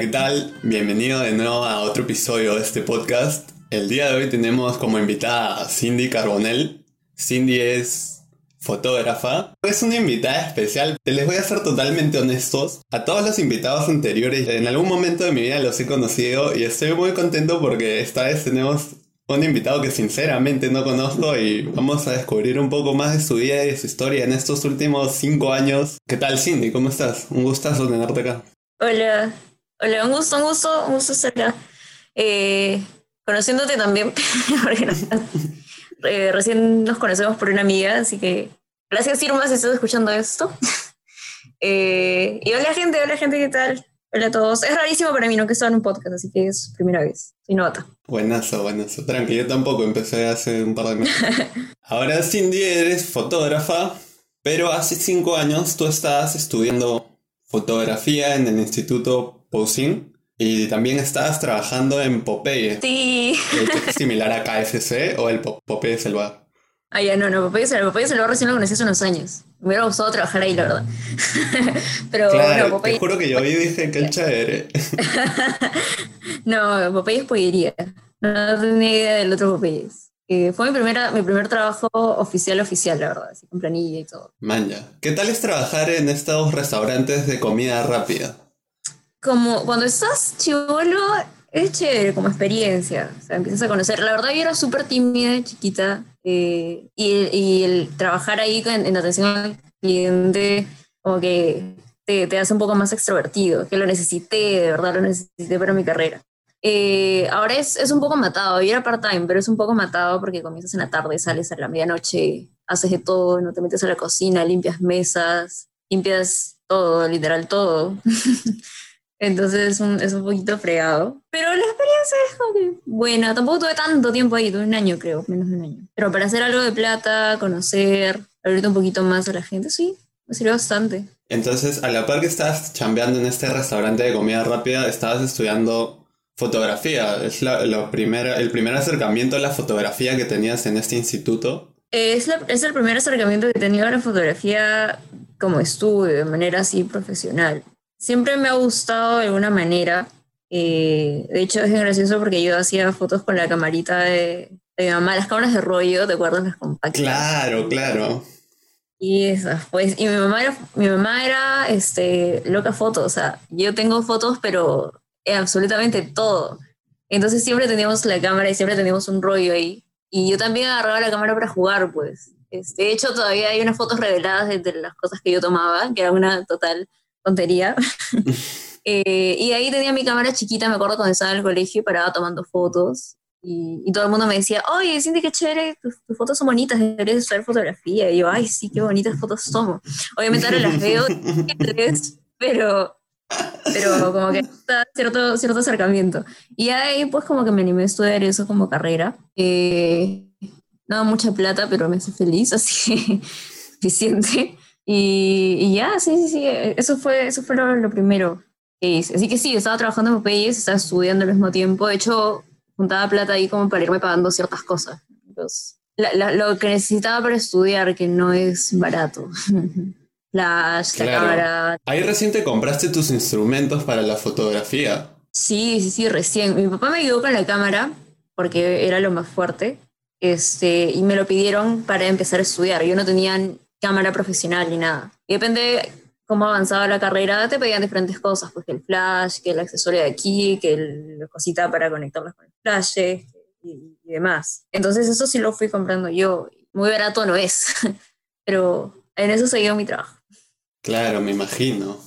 ¿qué tal? Bienvenido de nuevo a otro episodio de este podcast. El día de hoy tenemos como invitada a Cindy Carbonell. Cindy es fotógrafa. Es una invitada especial. Les voy a ser totalmente honestos. A todos los invitados anteriores, en algún momento de mi vida los he conocido y estoy muy contento porque esta vez tenemos un invitado que sinceramente no conozco y vamos a descubrir un poco más de su vida y de su historia en estos últimos cinco años. ¿Qué tal, Cindy? ¿Cómo estás? Un gustazo tenerte acá. Hola, hola, un gusto, un gusto, un gusto estar acá. Eh, conociéndote también, porque eh, recién nos conocemos por una amiga, así que gracias Irma si estás escuchando esto. Eh, y hola gente, hola gente, ¿qué tal? Hola a todos. Es rarísimo para mí, no que estaba en un podcast, así que es primera vez. Soy novata. Buenazo, buenazo. Tranqui, yo tampoco empecé hace un par de meses. Ahora Cindy eres fotógrafa, pero hace cinco años tú estabas estudiando fotografía en el Instituto Poussin y también estabas trabajando en Popeye. Sí. ¿Es similar a KFC o el Popeye es el bar? Ah, ya, no, no, Popeye bar. Popeye bar recién lo conocí hace unos años. Me hubiera gustado trabajar ahí, la verdad. Pero claro, no, Popeye... Te juro que yo hoy dije que el chévere. no, Popeye es pollería. No tenía idea del otro Popeye. Eh, fue mi, primera, mi primer trabajo oficial, oficial, la verdad, así con planilla y todo. Manja. ¿Qué tal es trabajar en estos restaurantes de comida rápida? Como cuando estás chivolo, es chévere como experiencia. O sea, empiezas a conocer. La verdad, yo era súper tímida, chiquita. Eh, y, y, el trabajar ahí en, en, atención al cliente, como que te, te hace un poco más extrovertido. Que lo necesité, de verdad, lo necesité para mi carrera. Eh, ahora es, es, un poco matado, yo era part-time, pero es un poco matado porque comienzas en la tarde, sales a la medianoche, haces de todo, no te metes a la cocina, limpias mesas, limpias todo, literal todo. Entonces es un, es un poquito fregado. Pero la experiencia es como que buena. Tampoco tuve tanto tiempo ahí, tuve un año creo, menos de un año. Pero para hacer algo de plata, conocer, abrirte un poquito más a la gente, sí, me sirvió bastante. Entonces, a la par que estabas chambeando en este restaurante de comida rápida, estabas estudiando fotografía. ¿Es la, la primera, el primer acercamiento a la fotografía que tenías en este instituto? Es, la, es el primer acercamiento que he tenido a la fotografía como estudio, de manera así profesional. Siempre me ha gustado de alguna manera. Eh, de hecho, es gracioso porque yo hacía fotos con la camarita de, de mi mamá, las cámaras de rollo, ¿te acuerdas? Las compactas. Claro, claro. Y esas, pues, y mi mamá era, mi mamá era este, loca foto, o sea, yo tengo fotos, pero absolutamente todo. Entonces siempre teníamos la cámara y siempre teníamos un rollo ahí. Y yo también agarraba la cámara para jugar, pues. Este, de hecho, todavía hay unas fotos reveladas de, de las cosas que yo tomaba, que era una total tontería. eh, y ahí tenía mi cámara chiquita, me acuerdo cuando estaba en el colegio y paraba tomando fotos. Y, y todo el mundo me decía, oye, Cindy, qué chévere, tus, tus, fotos son bonitas, deberías usar fotografía. Y yo, ay, sí, qué bonitas fotos tomo. Obviamente ahora las veo, pero pero como que está cierto, cierto acercamiento. Y ahí pues como que me animé a estudiar eso como carrera. Eh, no mucha plata, pero me hace feliz, así suficiente. Y, y, ya, sí, sí, sí, eso fue, eso fue lo, lo, primero que hice. Así que sí, estaba trabajando en Popeyes, estaba estudiando al mismo tiempo. De hecho, juntaba plata ahí como para irme pagando ciertas cosas. Entonces, la, la, lo que necesitaba para estudiar, que no es barato. flash, claro. la cámara. Ahí recién te compraste tus instrumentos para la fotografía. Sí, sí, sí, recién. Mi papá me ayudó con la cámara porque era lo más fuerte. Este, y me lo pidieron para empezar a estudiar. Yo no tenía cámara profesional ni nada. Y depende cómo avanzaba la carrera, te pedían diferentes cosas, pues que el flash, que el accesorio de aquí, que el, la cosita para conectarlas con el flash y, y demás. Entonces eso sí lo fui comprando yo. Muy barato no es, pero en eso seguía mi trabajo. Claro, me imagino.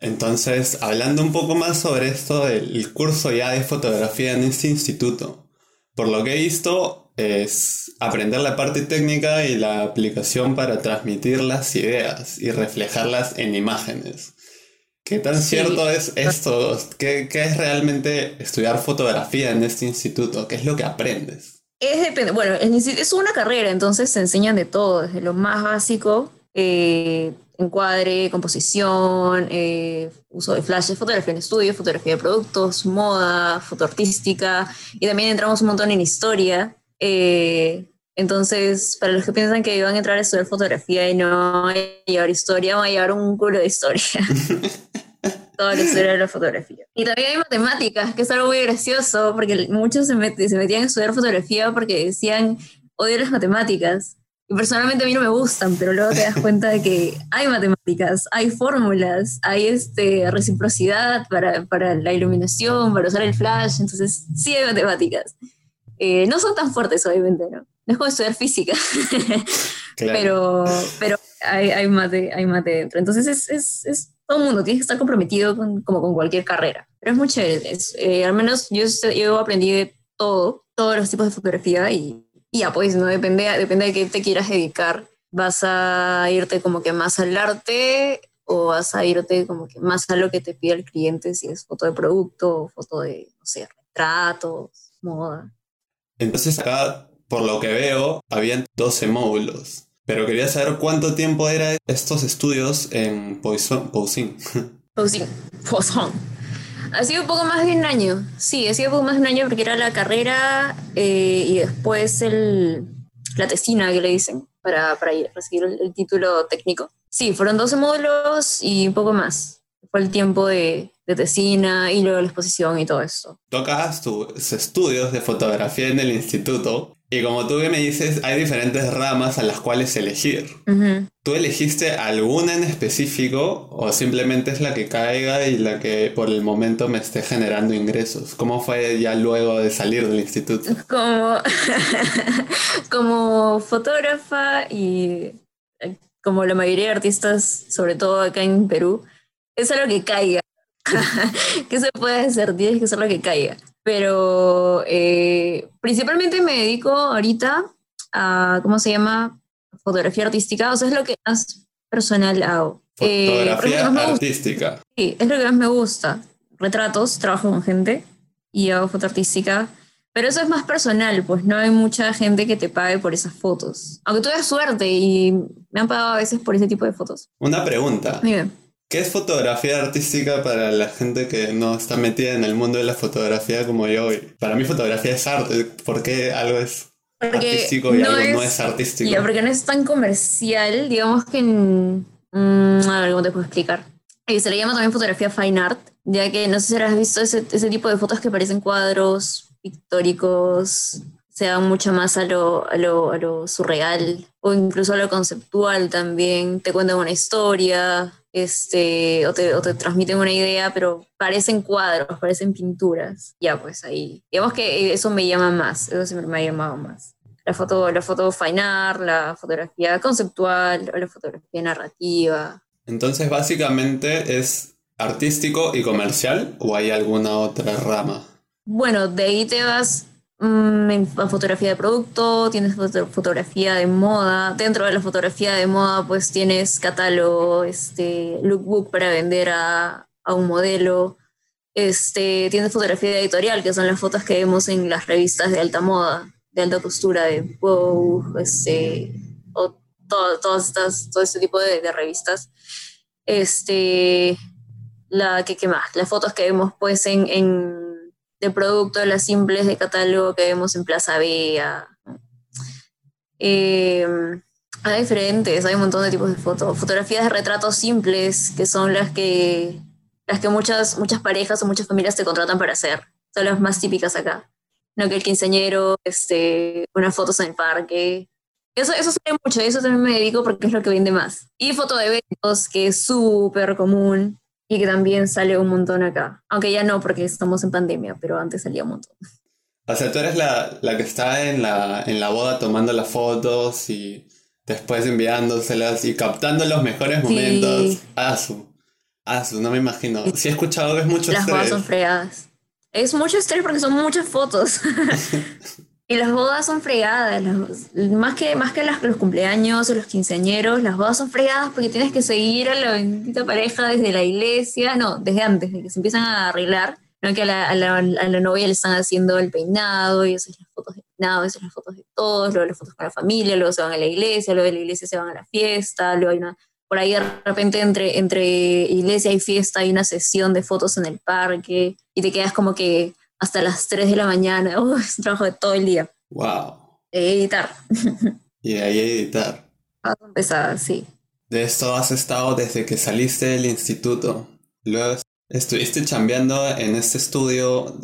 Entonces, hablando un poco más sobre esto del curso ya de fotografía en este instituto, por lo que he visto es aprender la parte técnica y la aplicación para transmitir las ideas y reflejarlas en imágenes. ¿Qué tan sí. cierto es esto? ¿Qué, ¿Qué, es realmente estudiar fotografía en este instituto? ¿Qué es lo que aprendes? Es depende, bueno, es una carrera, entonces se enseñan de todo, desde lo más básico, eh, encuadre, composición, eh, uso de flashes, fotografía en estudio, fotografía de productos, moda, foto artística, y también entramos un montón en historia. Eh, entonces, para los que piensan que iban a entrar a estudiar fotografía y no a llevar historia, van a llevar un culo de historia. toda la historia de la fotografía. Y también hay matemáticas, que es algo muy gracioso, porque muchos se, se metían a estudiar fotografía porque decían, odio las matemáticas. Y personalmente a mí no me gustan, pero luego te das cuenta de que hay matemáticas, hay fórmulas, hay este, reciprocidad para, para la iluminación, para usar el flash, entonces sí hay matemáticas. Eh, no son tan fuertes, obviamente, ¿no? No es como estudiar física, pero, pero hay, hay, mate, hay mate dentro. Entonces es, es, es todo el mundo, tiene que estar comprometido con, como con cualquier carrera. Pero es muy chévere, eh, al menos yo, yo aprendí de todo, todos los tipos de fotografía y, y ya pues, ¿no? Depende, depende de qué te quieras dedicar. Vas a irte como que más al arte o vas a irte como que más a lo que te pide el cliente, si es foto de producto, foto de, no sé, retratos, moda. Entonces acá, por lo que veo, habían 12 módulos. Pero quería saber cuánto tiempo eran estos estudios en Poisson. Poussin. Poussin. Ha sido un poco más de un año, sí, ha sido un poco más de un año porque era la carrera eh, y después el, la tesina que le dicen para, para recibir el, título técnico. Sí, fueron 12 módulos y un poco más. Fue el tiempo de, de tesina y luego la exposición y todo eso. Tocas tus estudios de fotografía en el instituto y como tú me dices, hay diferentes ramas a las cuales elegir. ¿Tú elegiste alguna en específico o simplemente es la que caiga y la que por el momento me esté generando ingresos? ¿Cómo fue ya luego de salir del instituto? Como, como fotógrafa y eh, como la mayoría de artistas, sobre todo acá en Perú, es algo que caiga. ¿Qué se puede hacer? Tienes que hacer lo que caiga. Pero eh, principalmente me dedico ahorita a, ¿cómo se llama? Fotografía artística. O sea, es lo que más personal hago. Eh, Fotografía artística. Sí, es lo que más me gusta. Retratos, trabajo con gente y hago foto artística. Pero eso es más personal, pues no hay mucha gente que te pague por esas fotos. Aunque tuve suerte y me han pagado a veces por ese tipo de fotos. Una pregunta. Dime. ¿Qué es fotografía artística para la gente que no está metida en el mundo de la fotografía como yo? Para mí fotografía es arte. ¿Por qué algo es artístico y algo no es artístico? Porque no es tan comercial, digamos que... En, mm, a ver, ¿cómo te puedo explicar? Y se le llama también fotografía fine art, ya que no sé si has visto ese, ese tipo de fotos que parecen cuadros pictóricos, se dan mucho más a lo, a lo, a lo surreal o incluso a lo conceptual también. Te cuentan una historia, este, o te, o te, transmiten una idea, pero parecen cuadros, parecen pinturas. Ya, pues ahí. Digamos que eso me llama más, eso siempre me ha llamado más. La foto, la foto fine art, la fotografía conceptual, o la fotografía narrativa. Entonces, básicamente es artístico y comercial, o hay alguna otra rama? Bueno, de ahí te vas Mm, fotografía de producto, tienes fotografía de moda. Dentro de la fotografía de moda, pues tienes catálogo, este, lookbook para vender a, a un modelo. Este, tienes fotografía editorial, que son las fotos que vemos en las revistas de alta moda, de alta costura, de Vogue, este, o todo, todas estas, todo este tipo de, de revistas. Este, la, ¿qué, ¿qué, más? Las fotos que vemos pues en, en de productos, las simples de catálogo que vemos en Plaza Vea. Eh, hay diferentes, hay un montón de tipos de fotos. Fotografías de retratos simples, que son las que, las que muchas, muchas parejas o muchas familias te contratan para hacer. Son las más típicas acá. No que el quinceañero, este, unas fotos en el parque. Eso, eso sale mucho, eso también me dedico porque es lo que vende más. Y foto de eventos, que es súper común y que también sale un montón acá. Aunque ya no, porque estamos en pandemia, pero antes salía un montón. O sea, tú eres la, la que está en la, en la boda tomando las fotos y después enviándoselas y captando los mejores momentos. a su no me imagino. Si he escuchado que es mucho Las bodas son fregadas. Es mucho estrés porque son muchas fotos. Y las bodas son fregadas, más que, más que los cumpleaños o los quinceañeros, las bodas son fregadas porque tienes que seguir a la bendita pareja desde la iglesia, no, desde antes, de que se empiezan a arreglar, no que a la, a la, a la novia le están haciendo el peinado, y esas las fotos de peinado, esas las fotos de todos, luego las fotos con la familia, luego se van a la iglesia, luego de la iglesia se van a la fiesta, luego hay una, por ahí de repente entre, entre iglesia y fiesta hay una sesión de fotos en el parque, y te quedas como que hasta las 3 de la mañana. Oh, es un trabajo de todo el día. ¡Wow! editar. y ahí editar. Ah, empezar, sí. De esto has estado desde que saliste del instituto. Luego Estuviste chambeando en este estudio,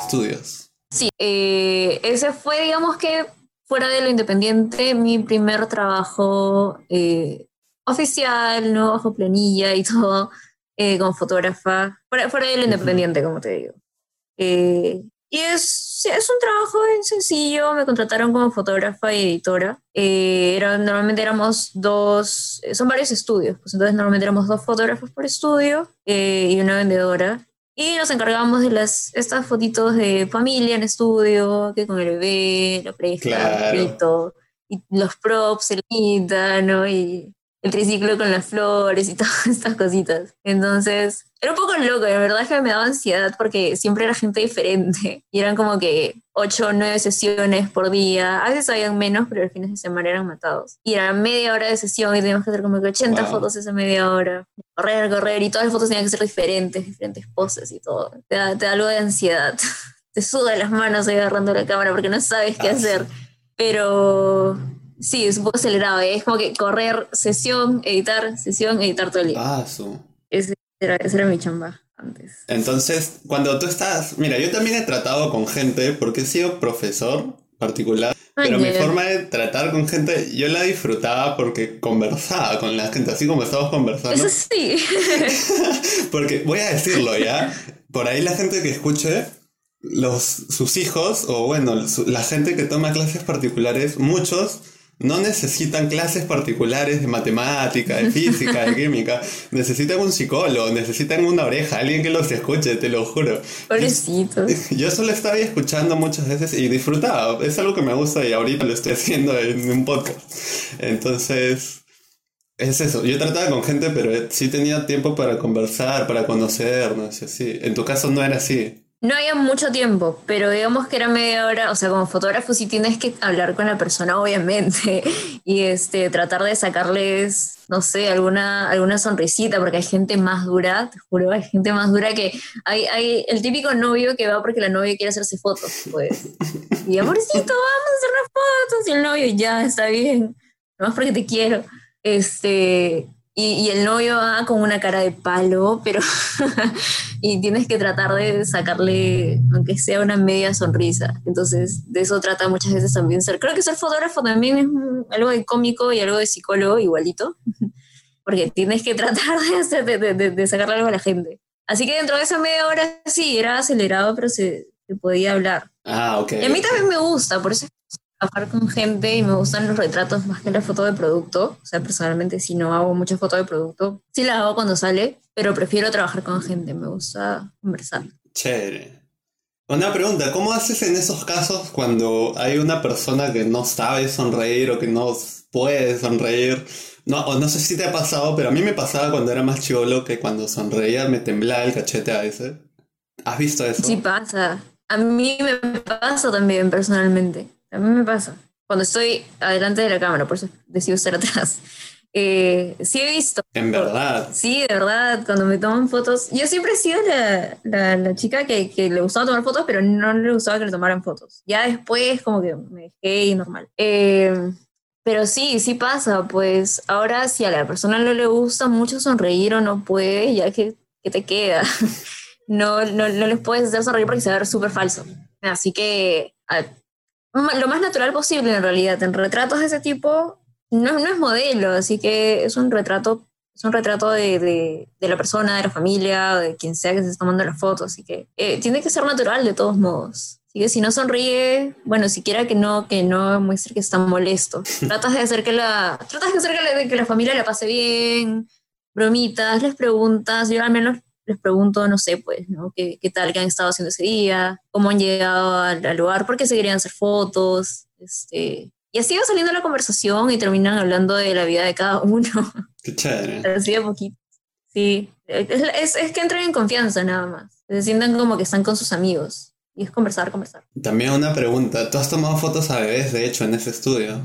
estudios. Sí, eh, ese fue, digamos que, fuera de lo independiente, mi primer trabajo eh, oficial, ¿no? Bajo planilla y todo, eh, como fotógrafa, fuera, fuera de lo independiente, como te digo. Eh, y es, es un trabajo bien sencillo, me contrataron como fotógrafa y editora. Eh, era, normalmente éramos dos, son varios estudios, pues entonces normalmente éramos dos fotógrafos por estudio y una vendedora. Y nos encargábamos de las, estas fotitos de familia en estudio, que con el bebé, la pareja, claro. y los props, el ¿no? Y el triciclo con las flores y todas estas cositas. Entonces, era un poco loco, la verdad es que me daba ansiedad porque siempre era gente diferente y eran como que ocho o nueve sesiones por día. A veces habían menos, pero los fines de semana eran matados. Y era media hora de sesión y teníamos que hacer como que 80 fotos esa media hora. Correr, correr y todas las fotos tenían que ser diferentes, diferentes poses y todo. Te da, te da algo de ansiedad. Te suda las manos agarrando la cámara porque no sabes qué ah, hacer. Pero Sí, es un poco acelerado. ¿eh? Es como que correr, sesión, editar, sesión, editar todo el día. Su. Ese era, era mi chamba antes. Entonces, cuando tú estás. Mira, yo también he tratado con gente porque he sido profesor particular. pero mi forma de tratar con gente, yo la disfrutaba porque conversaba con la gente, así como estamos conversando. Eso sí. porque voy a decirlo ya, por ahí la gente que escuche, los, sus hijos, o bueno, la gente que toma clases particulares, muchos no necesitan clases particulares de matemática, de física, de química. Necesitan un psicólogo, necesitan una oreja, alguien que los escuche, te lo juro. Pobrecitos. Yo solo estaba escuchando muchas veces y disfrutaba. Es algo que me gusta y ahorita lo estoy haciendo en un podcast. Entonces, es eso. Yo trataba con gente, pero sí tenía tiempo para conversar, para conocernos y así. En tu caso no era así. No había mucho tiempo, pero digamos que era media hora, o sea, como fotógrafo sí tienes que hablar con la persona, obviamente, y este, tratar de sacarles, no sé, alguna, alguna sonrisita, porque hay gente más dura, te juro, hay gente más dura que hay, hay el típico novio que va porque la novia quiere hacerse fotos, pues. Y amorcito, vamos a hacer unas fotos, y el novio, ya, está bien, nomás porque te quiero. Este, y, el novio va con una cara de palo, pero y tienes que tratar de sacarle, aunque sea una media sonrisa. Entonces, de eso trata muchas veces también ser. Creo que ser fotógrafo también es algo de cómico y algo de psicólogo igualito, porque tienes que tratar de, hacer, de, sacarle algo a la gente. Así que dentro de esa media hora sí, era acelerado, pero se, se podía hablar. Ah, ok. Y a mí también me gusta, por eso trabajar con gente y me gustan los retratos más que la foto de producto. O sea, personalmente si no hago mucha foto de producto. Sí la hago cuando sale, pero prefiero trabajar con gente. Me gusta conversar. Chévere. Una pregunta, ¿cómo haces en esos casos cuando hay una persona que no sabe sonreír o que no puede sonreír? No, o no sé si te ha pasado, pero a mí me pasaba cuando era más chivolo que cuando sonreía me temblaba el cachete a veces. ¿Has visto eso? Sí pasa. A mí me pasa también personalmente. A mí me pasa. Cuando estoy adelante de la cámara, por eso decido estar atrás. Eh, sí he visto. En verdad. Sí, de verdad, cuando me toman fotos. Yo siempre he sido la, la, chica que, que, le gustaba tomar fotos, pero no le gustaba que le tomaran fotos. Ya después, como que me dejé y normal. Eh, pero sí, sí pasa, pues ahora si a la persona no le gusta mucho sonreír o no puede, ya que, que te queda. no, no, no les puedes hacer sonreír porque se va a ver súper falso. Así que lo más natural posible en realidad. En retratos de ese tipo no, no es modelo, así que es un retrato, es un retrato de, de, de la persona, de la familia, de quien sea que se está tomando la foto, así que eh, tiene que ser natural de todos modos. Así que si no sonríe, bueno, siquiera que no, que no muestre que está molesto. Tratas de hacer que la, tratas de hacer que la, que la familia la pase bien, bromitas, les preguntas, yo al menos les pregunto, no sé, pues, ¿no? ¿Qué, qué tal que han estado haciendo ese día? ¿Cómo han llegado al, lugar? ¿Por qué se querían hacer fotos? Este, y así va saliendo la conversación y terminan hablando de la vida de cada uno. Qué chévere. Así de poquito. Sí, es, es, que entren en confianza nada más. Se sientan como que están con sus amigos. Y es conversar, conversar. También una pregunta. ¿Tú has tomado fotos a bebés, de hecho, en ese estudio?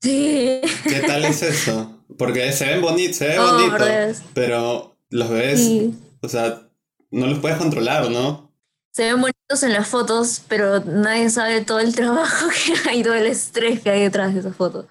Sí. ¿Qué tal es eso? Porque se ven bonitos, se ven bonitos. Pero los bebés sí. O sea, no los puedes controlar, ¿no? Se ven bonitos en las fotos, pero nadie sabe todo el trabajo que hay, todo el estrés que hay detrás de esas fotos.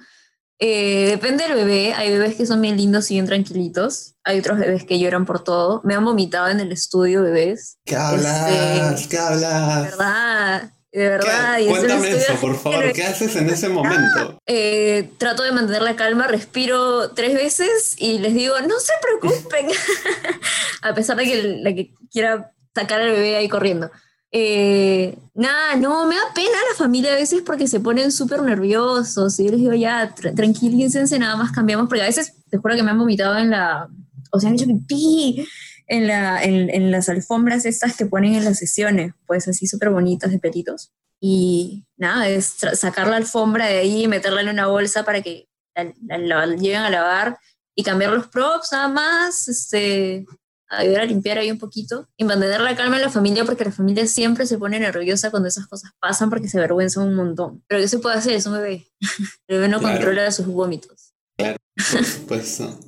Eh, depende del bebé. Hay bebés que son bien lindos y bien tranquilitos. Hay otros bebés que lloran por todo. Me han vomitado en el estudio bebés. ¿Qué hablas? Este, ¿Qué hablas? Verdad. De verdad. ¿Qué? y Cuéntame eso, por favor. ¿Qué haces en ese momento? Eh, trato de mantener la calma, respiro tres veces y les digo, no se preocupen, a pesar de que la que quiera sacar al bebé ahí corriendo. Eh, nada, no, me da pena la familia a veces porque se ponen súper nerviosos y yo les digo, ya, tra tranquilícense, nada más cambiamos, porque a veces, te juro que me han vomitado en la, o sea, han hecho pipí en, la, en, en las alfombras estas que ponen en las sesiones, pues así súper bonitas de pelitos. Y nada, es sacar la alfombra de ahí, meterla en una bolsa para que la, la, la, lleguen a lavar y cambiar los props nada más, este, ayudar a limpiar ahí un poquito y mantener la calma en la familia porque la familia siempre se pone nerviosa cuando esas cosas pasan porque se avergüenzan un montón. Pero ¿qué se puede hacer? Es un bebé. El bebé no claro. controla sus vómitos. Claro, por supuesto.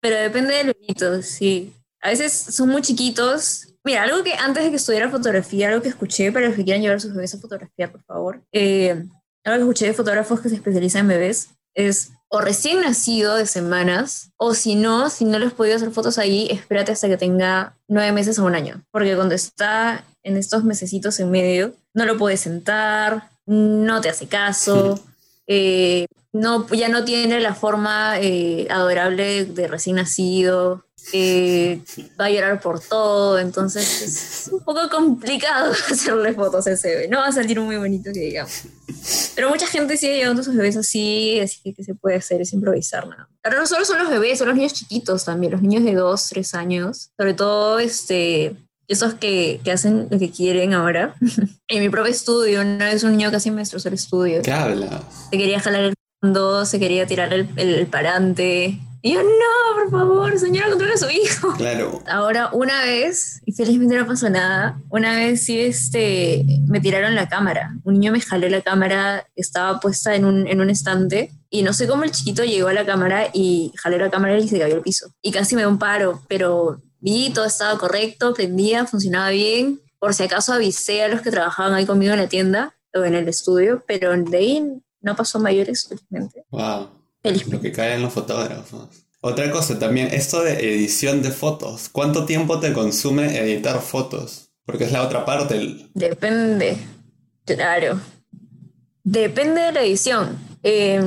Pero depende del bebito, sí. A veces son muy chiquitos. Mira, algo que antes de que estudiara fotografía, algo que escuché para los que quieran llevar sus bebés a fotografiar, por favor. Eh, algo que escuché de fotógrafos que se especializan en bebés es o recién nacido de semanas, o si no, si no les podido hacer fotos ahí, espérate hasta que tenga nueve meses o un año. Porque cuando está en estos mesecitos en medio, no lo puedes sentar, no te hace caso, eh, no, ya no tiene la forma eh, adorable de recién nacido, eh, va a llorar por todo, entonces es un poco complicado hacerle fotos a ese bebé. No va a salir muy bonito que digamos. Pero mucha gente sigue llevando sus bebés así, así que ¿qué se puede hacer? Es improvisar nada. Ahora no solo son los bebés, son los niños chiquitos también, los niños de 2, 3 años, sobre todo este, esos que, que hacen lo que quieren ahora. en mi propio estudio, una vez un niño casi me destrozó el estudio. ¿Qué habla? Se quería jalar el fondo, se quería tirar el, el, el parante. Y yo, no, por favor, señora, controla a su hijo. Claro. Ahora, una vez, y felizmente no pasó nada, una vez sí este, me tiraron la cámara. Un niño me jaló la cámara, estaba puesta en un, en un estante, y no sé cómo el chiquito llegó a la cámara y jaló la cámara y se cayó al piso. Y casi me dio un paro, pero vi, todo estaba correcto, prendía, funcionaba bien. Por si acaso avisé a los que trabajaban ahí conmigo en la tienda o en el estudio, pero de ahí no pasó mayores, felizmente. Wow. Lo que cae en los fotógrafos. Otra cosa también, esto de edición de fotos. ¿Cuánto tiempo te consume editar fotos? Porque es la otra parte. El... Depende. Claro. Depende de la edición. Eh,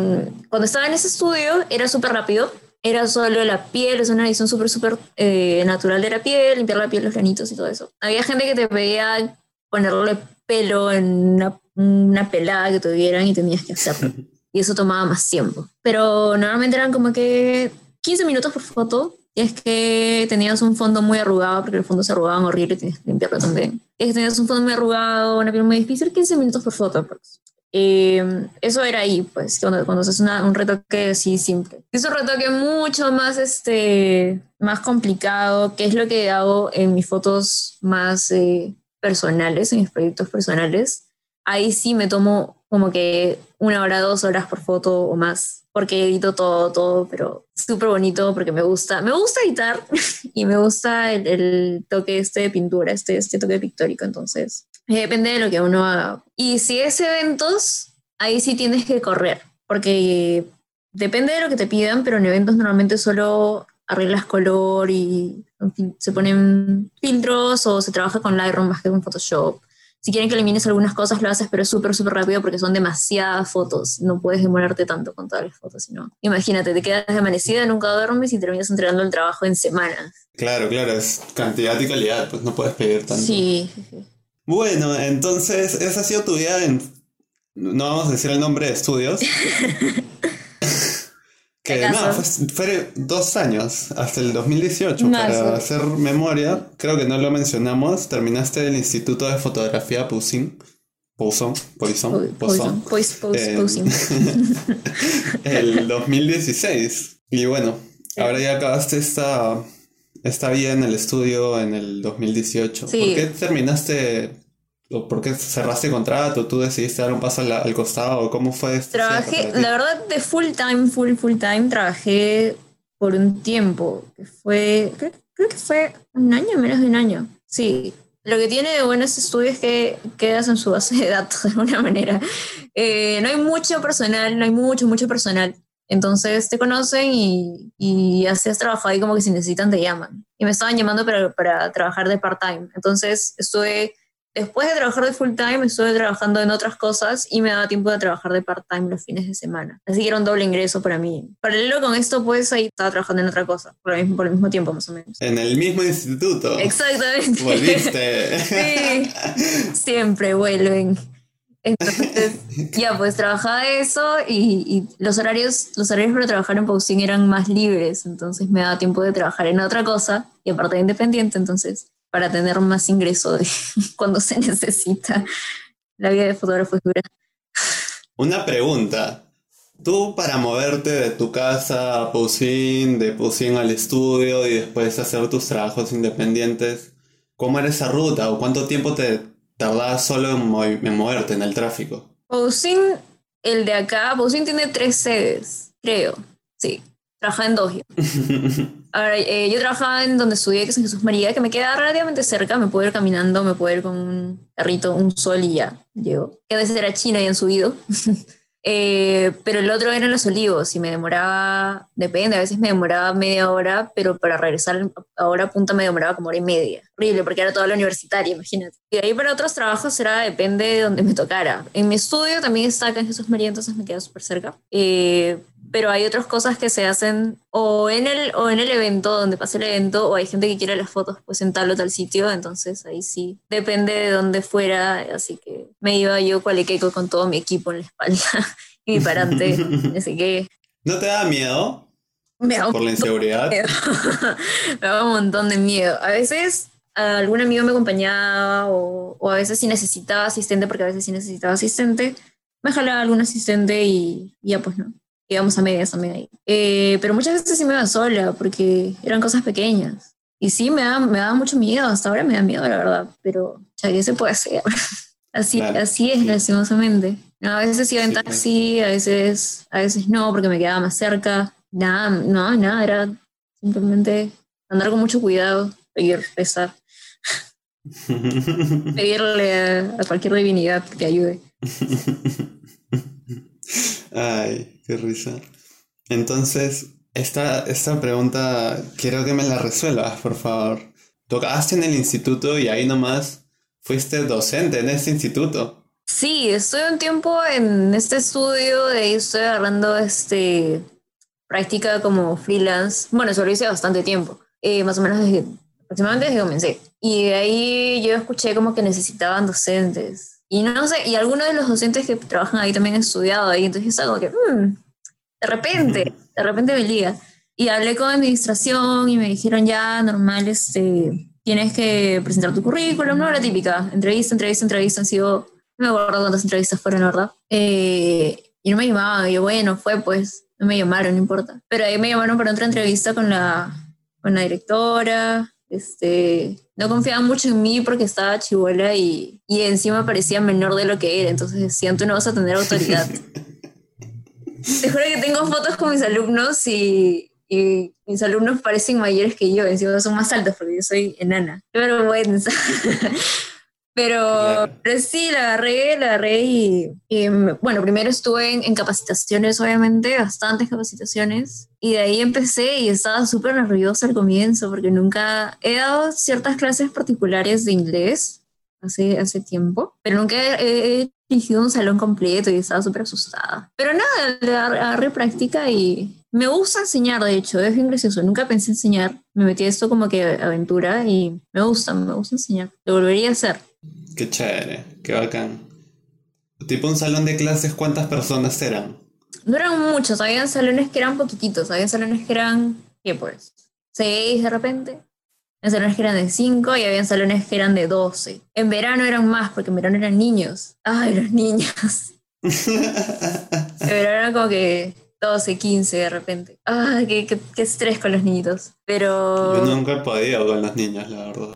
cuando estaba en ese estudio era súper rápido. Era solo la piel, es una edición súper, súper eh, natural de la piel, limpiar la piel, los granitos y todo eso. Había gente que te pedía ponerle pelo en una, una pelada que tuvieran y tenías que hacerlo y eso tomaba más tiempo. Pero normalmente eran como que 15 minutos por foto. Y es que tenías un fondo muy arrugado, porque los fondos se arrugaban horrible y tenías que limpiarlo también. Es que tenías un fondo muy arrugado, una piel muy difícil, 15 minutos por foto. Pues. Eh, eso era ahí, pues, cuando, cuando haces una, un retoque así simple. Es un retoque mucho más, este, más complicado, que es lo que hago en mis fotos más eh, personales, en mis proyectos personales. Ahí sí me tomo como que una hora, dos horas por foto o más, porque edito todo, todo, pero súper bonito porque me gusta, me gusta editar y me gusta el, el, toque este de pintura, este, este toque pictórico, entonces depende de lo que uno haga. Y si es eventos, ahí sí tienes que correr, porque depende de lo que te pidan, pero en eventos normalmente solo arreglas color y en fin, se ponen filtros o se trabaja con Lightroom más que con Photoshop si quieren que elimines algunas cosas, lo haces, pero súper, súper rápido porque son demasiadas fotos. No puedes demorarte tanto con todas las fotos, sino. Imagínate, te quedas amanecida, nunca duermes y terminas entregando el trabajo en semanas. Claro, claro, es cantidad y calidad, pues no puedes pedir tanto. Sí, sí. Bueno, entonces, esa ha sido tu vida en. No vamos a decir el nombre de estudios. Que no, fue, fue, dos años, hasta el 2018, Más, para hacer memoria. Creo que no lo mencionamos. Terminaste el Instituto de Fotografía Poussin. Poussin, Poisson, Poisson, Poisson. el 2016. Y bueno, ahora ya acabaste esta, esta vida en el estudio en el 2018. Sí. ¿Por qué terminaste ¿Por qué cerraste contrato? ¿Tú decidiste dar un paso al, al costado? ¿Cómo fue esto? Trabajé, la verdad, de full time, full, full time, trabajé por un tiempo, que fue, creo, creo, que fue un año, menos de un año. Sí, lo que tiene de bueno este estudio es que quedas en su base de datos de alguna manera. Eh, no hay mucho personal, no hay mucho, mucho personal. Entonces te conocen y, y así has trabajado ahí como que si necesitan te llaman. Y me estaban llamando para, para trabajar de part-time. Entonces estuve después de trabajar de full time, estuve trabajando en otras cosas y me daba tiempo de trabajar de part time los fines de semana. Así que era un doble ingreso para mí. Paralelo con esto, pues ahí estaba trabajando en otra cosa, por el mismo, por el mismo tiempo más o menos. En el mismo instituto. Exactamente. Volviste. sí, siempre vuelven. Entonces, ya, pues trabajaba eso y, y, los horarios los horarios para trabajar en Pausing eran más libres, entonces me daba tiempo de trabajar en otra cosa y aparte de independiente, entonces para tener más ingreso de cuando se necesita. La vida de fotógrafo es dura. Una pregunta. Tú para moverte de tu casa a Poussin, de Poussin al estudio y después hacer tus trabajos independientes, ¿cómo era esa ruta o cuánto tiempo te tardabas solo en, en moverte en el tráfico? Poussin, el de acá, Poussin tiene tres sedes, creo. Sí, trabajaba en dos. Ahora, eh, yo trabajaba en donde estudié, que es en Jesús María, que me queda relativamente cerca, me puedo ir caminando, me puedo ir con un carrito, un sol y ya, llego. Que a veces era China y han subido. eh, pero el otro era en Los Olivos y me demoraba, depende, a veces me demoraba media hora, pero para regresar ahora a punta me demoraba como hora y media. Horrible, porque era toda la universitaria, imagínate. Y de ahí para otros trabajos era, depende de donde me tocara. En mi estudio también está acá en Jesús María, entonces me queda súper cerca. Eh, pero hay otras cosas que se hacen o en el, o en el evento, donde pasa el evento, o hay gente que quiere las fotos pues en tal o tal sitio, entonces ahí sí, depende de dónde fuera, así que me iba yo cualequeco con todo mi equipo en la espalda y mi parante, así que... ¿No te da miedo? Me da ¿Por la inseguridad? me da un montón de miedo. A veces algún amigo me acompañaba o, o, a veces si necesitaba asistente, porque a veces si necesitaba asistente, me jalaba algún asistente y, y ya pues no íbamos a medias también ahí. Eh, pero muchas veces sí me iba sola porque eran cosas pequeñas. Y sí, me da, me da mucho miedo, hasta ahora me da miedo, la verdad, pero ya que se puede hacer. así, claro. así es, lastimosamente. No, a veces iba en taxi, a veces, a veces no, porque me quedaba más cerca. Nada, no, nada, era simplemente andar con mucho cuidado, pedir, rezar. Pedirle a, a cualquier divinidad que te ayude. Ay, qué risa. Entonces, esta, esta pregunta quiero que me la resuelvas, por favor. Tocaste en el instituto y ahí nomás fuiste docente en este instituto. Sí, estuve un tiempo en este estudio, de ahí estoy agarrando este, práctica como freelance. Bueno, eso lo hice bastante tiempo, eh, más o menos desde, aproximadamente desde que comencé. Y de ahí yo escuché como que necesitaban docentes. Y no sé, y algunos de los docentes que trabajan ahí también han estudiado ahí, entonces es algo que, mmm, de repente, de repente me liga. Y hablé con administración y me dijeron ya, normal, este, tienes que presentar tu currículum, no la típica, entrevista, entrevista, entrevista, han sido, no me acuerdo cuántas entrevistas fueron, la verdad. Eh, y no me llamaban, y yo, bueno, fue pues, no me llamaron, no importa. Pero ahí me llamaron para otra entrevista con la, con la directora, este, no confiaban mucho en mí porque estaba chivola y, y encima parecía menor de lo que era, entonces decían, tú no vas a tener autoridad. Te juro que tengo fotos con mis alumnos y, y, mis alumnos parecen mayores que yo, encima son más altos porque yo soy enana. Qué vergüenza. Pero, claro. pero, sí, la agarré, la agarré y, y bueno, primero estuve en, en, capacitaciones, obviamente, bastantes capacitaciones, y de ahí empecé y estaba súper nerviosa al comienzo porque nunca he dado ciertas clases particulares de inglés hace, hace tiempo, pero nunca he, he dirigido un salón completo y estaba súper asustada. Pero nada, le agarré práctica y me gusta enseñar, de hecho, es bien gracioso. Nunca pensé enseñar, me metí a esto como que aventura y me gusta, me gusta enseñar. Lo volvería a hacer. Qué chévere, qué bacán. Tipo un salón de clases, ¿cuántas personas eran? No eran muchos, habían salones que eran poquititos, había salones que eran, ¿qué pues? Seis de repente. Salones que eran de cinco y había salones que eran de doce. En verano eran más, porque en verano eran niños. Ay, los niños. en verano eran como que 12, 15 de repente. Ay, qué, qué, qué estrés con los niñitos. Pero... Yo nunca he podido con las niñas, la verdad.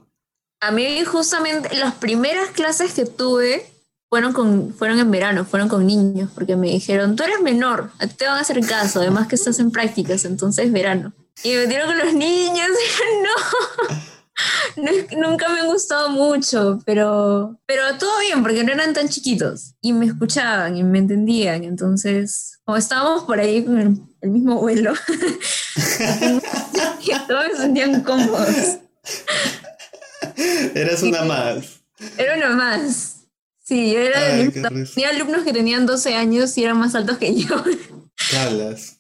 A mí justamente las primeras clases que tuve fueron, con, fueron en verano, fueron con niños, porque me dijeron, tú eres menor, te van a hacer caso, además que estás en prácticas, entonces verano. Y me metieron con los niños, y no. nunca me han gustado mucho, pero, pero todo bien, porque no eran tan chiquitos y me escuchaban y me entendían. Entonces, como estábamos por ahí con el, mismo vuelo, todos me sentían cómodos. Eras una más. Era una más. Sí, yo era Tenía alumnos que tenían 12 años y eran más altos que yo. Calas.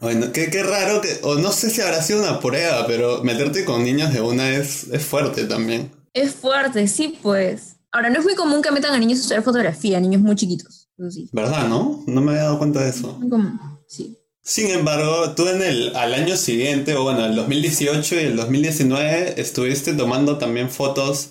Bueno, qué, qué raro que, o no sé si habrá sido una prueba, pero meterte con niños de una es, es fuerte también. Es fuerte, sí, pues. Ahora, no es muy común que metan a niños a estudiar fotografía, niños muy chiquitos. Sí. ¿Verdad, no? No me había dado cuenta de eso. Muy común, sí. Sin embargo, tú en el, al año siguiente, o bueno, el 2018 y el 2019, estuviste tomando también fotos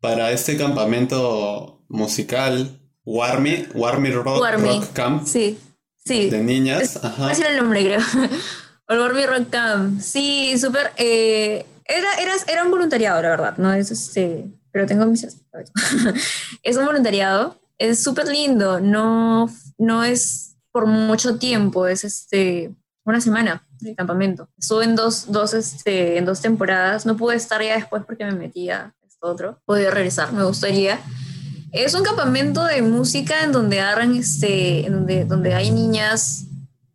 para este campamento musical, Warmy, Warmy Rock, Rock Camp. Sí. Sí. De niñas. Ajá. Era el nombre, creo. Olvormi Rock Camp. Sí, súper. Eh, era, era, era un voluntariado, la verdad. No es este. Pero tengo mis. es un voluntariado. Es súper lindo. No, no es por mucho tiempo. Es este. Una semana de campamento. Estuve en dos, dos, este, en dos temporadas. No pude estar ya después porque me metía esto otro. Podía regresar, me gustaría. Es un campamento de música en donde agarran, este, en donde, donde hay niñas,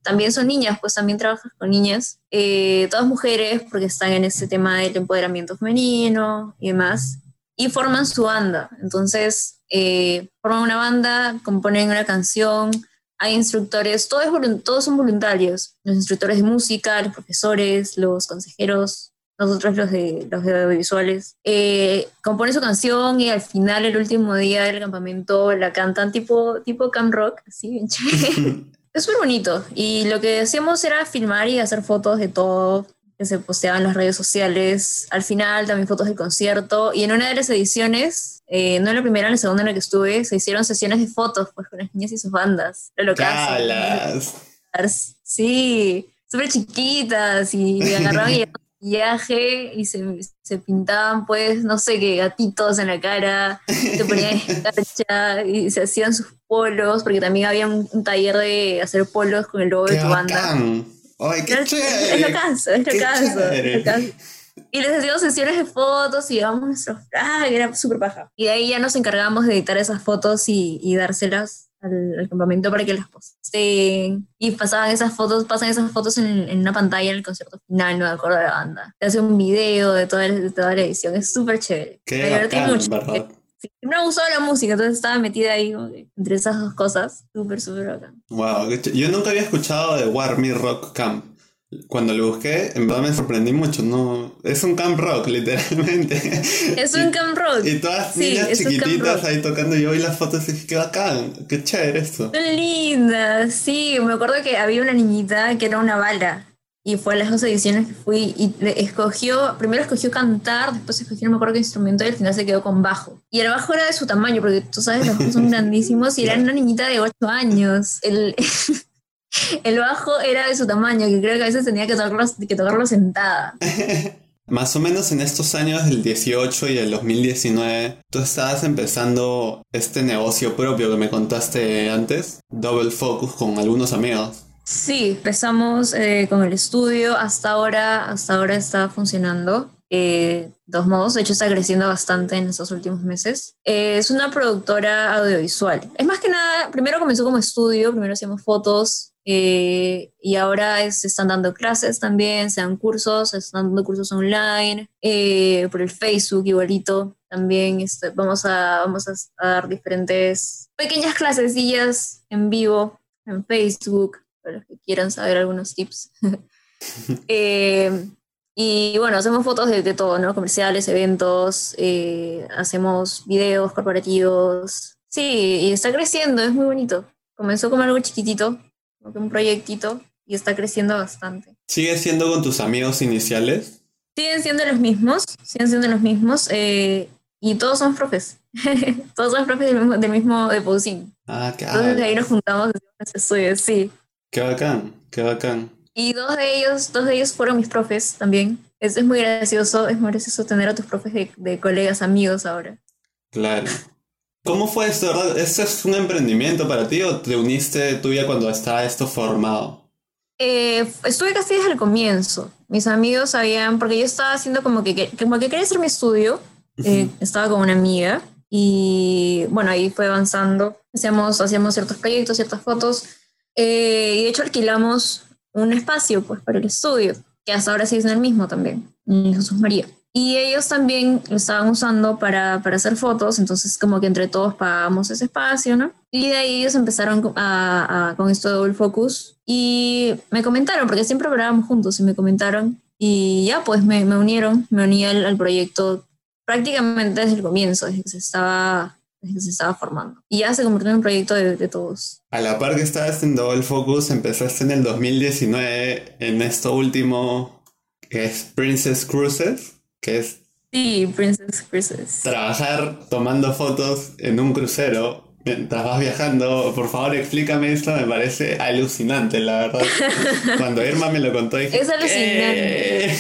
también son niñas, pues también trabajas con niñas, eh, todas mujeres porque están en este tema del empoderamiento femenino y demás, y forman su banda. Entonces, eh, forman una banda, componen una canción, hay instructores, todos, todos son voluntarios, los instructores de música, los profesores, los consejeros, nosotros los de los de audiovisuales, eh, compone su canción y al final, el último día del campamento, la cantan tipo, tipo camp rock, así bien chévere. es súper bonito. Y lo que hacíamos era filmar y hacer fotos de todo que se posteaban en las redes sociales. Al final también fotos del concierto. Y en una de las ediciones, eh, no en la primera, en la segunda en la que estuve, se hicieron sesiones de fotos pues, con las niñas y sus bandas. Lo Sí, súper chiquitas y agarraban y viaje y se, se, pintaban, pues, no sé qué, gatitos en la cara, se ponían escarcha y se hacían sus polos, porque también había un, taller de hacer polos con el logo de tu banda. ¡Ay, qué chévere! Es lo caso, es lo caso. Y les hacíamos sesiones de fotos y llevábamos nuestros ah, era súper paja. Y de ahí ya nos encargábamos de editar esas fotos y, y dárselas al, campamento para que las posteen. Y pasaban esas fotos, pasan esas fotos en, en, una pantalla en el concierto final, no me acuerdo de la banda. Te hace un video de toda, de toda la edición, es súper chévere. me divertí mucho. ¿verdad? me gustado la música, entonces estaba metida ahí entre esas dos cosas. Súper, súper bacán. Wow, yo nunca había escuchado de War Me Rock Camp. Cuando lo busqué, en verdad me sorprendí mucho, ¿no? Es un camp rock, literalmente. Es un camp rock. Y todas niñas chiquititas ahí tocando. Yo vi las fotos y dije, qué bacán, qué chévere esto. Linda, sí. Me acuerdo que había una niñita que era una bala. Y fue a las dos ediciones que fui y escogió, primero escogió cantar, después escogió, no me acuerdo qué instrumento, y al final se quedó con bajo. Y el bajo era de su tamaño, porque tú sabes, los bajos son grandísimos, y era una niñita de 8 años. El, el bajo era de su tamaño, que creo que a veces tenía que tocarlo, que tocarlo sentada. Más o menos en estos años del 18 y del 2019, tú estabas empezando este negocio propio que me contaste antes, Double Focus, con algunos amigos. Sí, empezamos eh, con el estudio, hasta ahora, hasta ahora está funcionando. Eh, dos modos, de hecho está creciendo bastante en estos últimos meses. Eh, es una productora audiovisual. Es más que nada, primero comenzó como estudio, primero hacíamos fotos, eh, y ahora se están dando clases también, se dan cursos, se están dando cursos online, eh, por el Facebook igualito. También este, vamos, a, vamos a, dar diferentes pequeñas clasecillas en vivo en Facebook, para los que quieran saber algunos tips. Eh, y bueno, hacemos fotos de, de todo, ¿no? Comerciales, eventos, hacemos videos corporativos. Sí, y está creciendo, es muy bonito. Comenzó como algo chiquitito, un proyectito y está creciendo bastante. ¿Sigues siendo con tus amigos iniciales? Siguen siendo los mismos, siguen siendo los mismos eh, y todos son profes. todos son profes del mismo, del mismo de Pousin. Ah, qué Entonces ahí nos juntamos estudios, sí. Qué bacán, qué bacán. Y dos de ellos, dos de ellos fueron mis profes también. Es, es muy gracioso, es muy gracioso tener a tus profes de, de colegas, amigos ahora. Claro. ¿Cómo fue esto, verdad? ¿Esto es un emprendimiento para ti o te uniste tú ya cuando estaba esto formado? Eh, estuve casi desde el comienzo. mis amigos sabían, porque yo estaba haciendo como que, como que quería hacer mi estudio, eh, estaba con una amiga y bueno, ahí fue avanzando, hacíamos, hacíamos ciertos proyectos, ciertas fotos eh, y de hecho alquilamos un espacio pues para el estudio, que hasta ahora es en el mismo también, en Jesús María. Y ellos también lo estaban usando para, para, hacer fotos, entonces como que entre todos pagamos ese espacio, ¿no? Y de ahí ellos empezaron a, con esto de Double Focus y me comentaron, porque siempre grabábamos juntos y me comentaron y ya pues me, me unieron, me uní al, al, proyecto prácticamente desde el comienzo, desde que se estaba, desde que se estaba formando. Y ya se convirtió en un proyecto de, de todos. A la par que estabas en Double Focus, empezaste en el 2019 en esto último que es Princess Cruises que es... Sí, Princess Cruises. Trabajar tomando fotos en un crucero mientras vas viajando. Por favor, explícame esto, me parece alucinante, la verdad. Cuando Irma me lo contó dije... Es alucinante.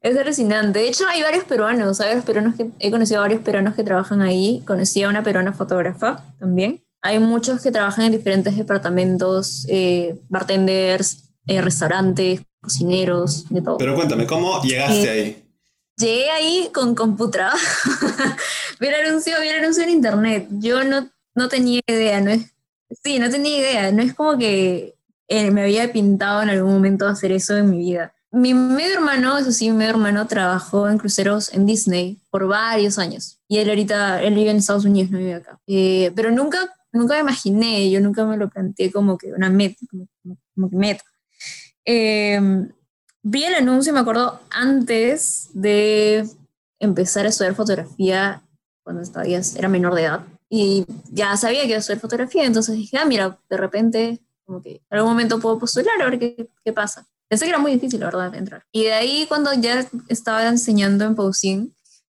es alucinante. De hecho, hay varios peruanos, hay varios peruanos que he conocido a varios peruanos que trabajan ahí. Conocí a una peruana fotógrafa también. Hay muchos que trabajan en diferentes departamentos, eh, bartenders, eh, restaurantes, cocineros, de todo. Pero cuéntame, ¿cómo llegaste ahí? Llegué ahí con Computra. vi el anuncio, vi el anuncio en internet. Yo no, no tenía idea, no es, sí, no tenía idea. No es como que eh, me había pintado en algún momento hacer eso en mi vida. Mi medio hermano, eso sí, mi medio hermano trabajó en cruceros en Disney por varios años. Y él ahorita, él vive en Estados Unidos, no vive acá. Eh, pero nunca, nunca me imaginé, yo nunca me lo planteé como que una meta, como, como que meta. Em, vi el anuncio, me acuerdo, antes de empezar a estudiar fotografía, cuando todavía era menor de edad. Y ya sabía que iba a estudiar fotografía, entonces dije, ah, mira, de repente, como que en algún momento puedo postular a ver qué, qué pasa. Pensé que era muy difícil, la verdad, entrar. Y de ahí, cuando ya estaba enseñando en Pausín,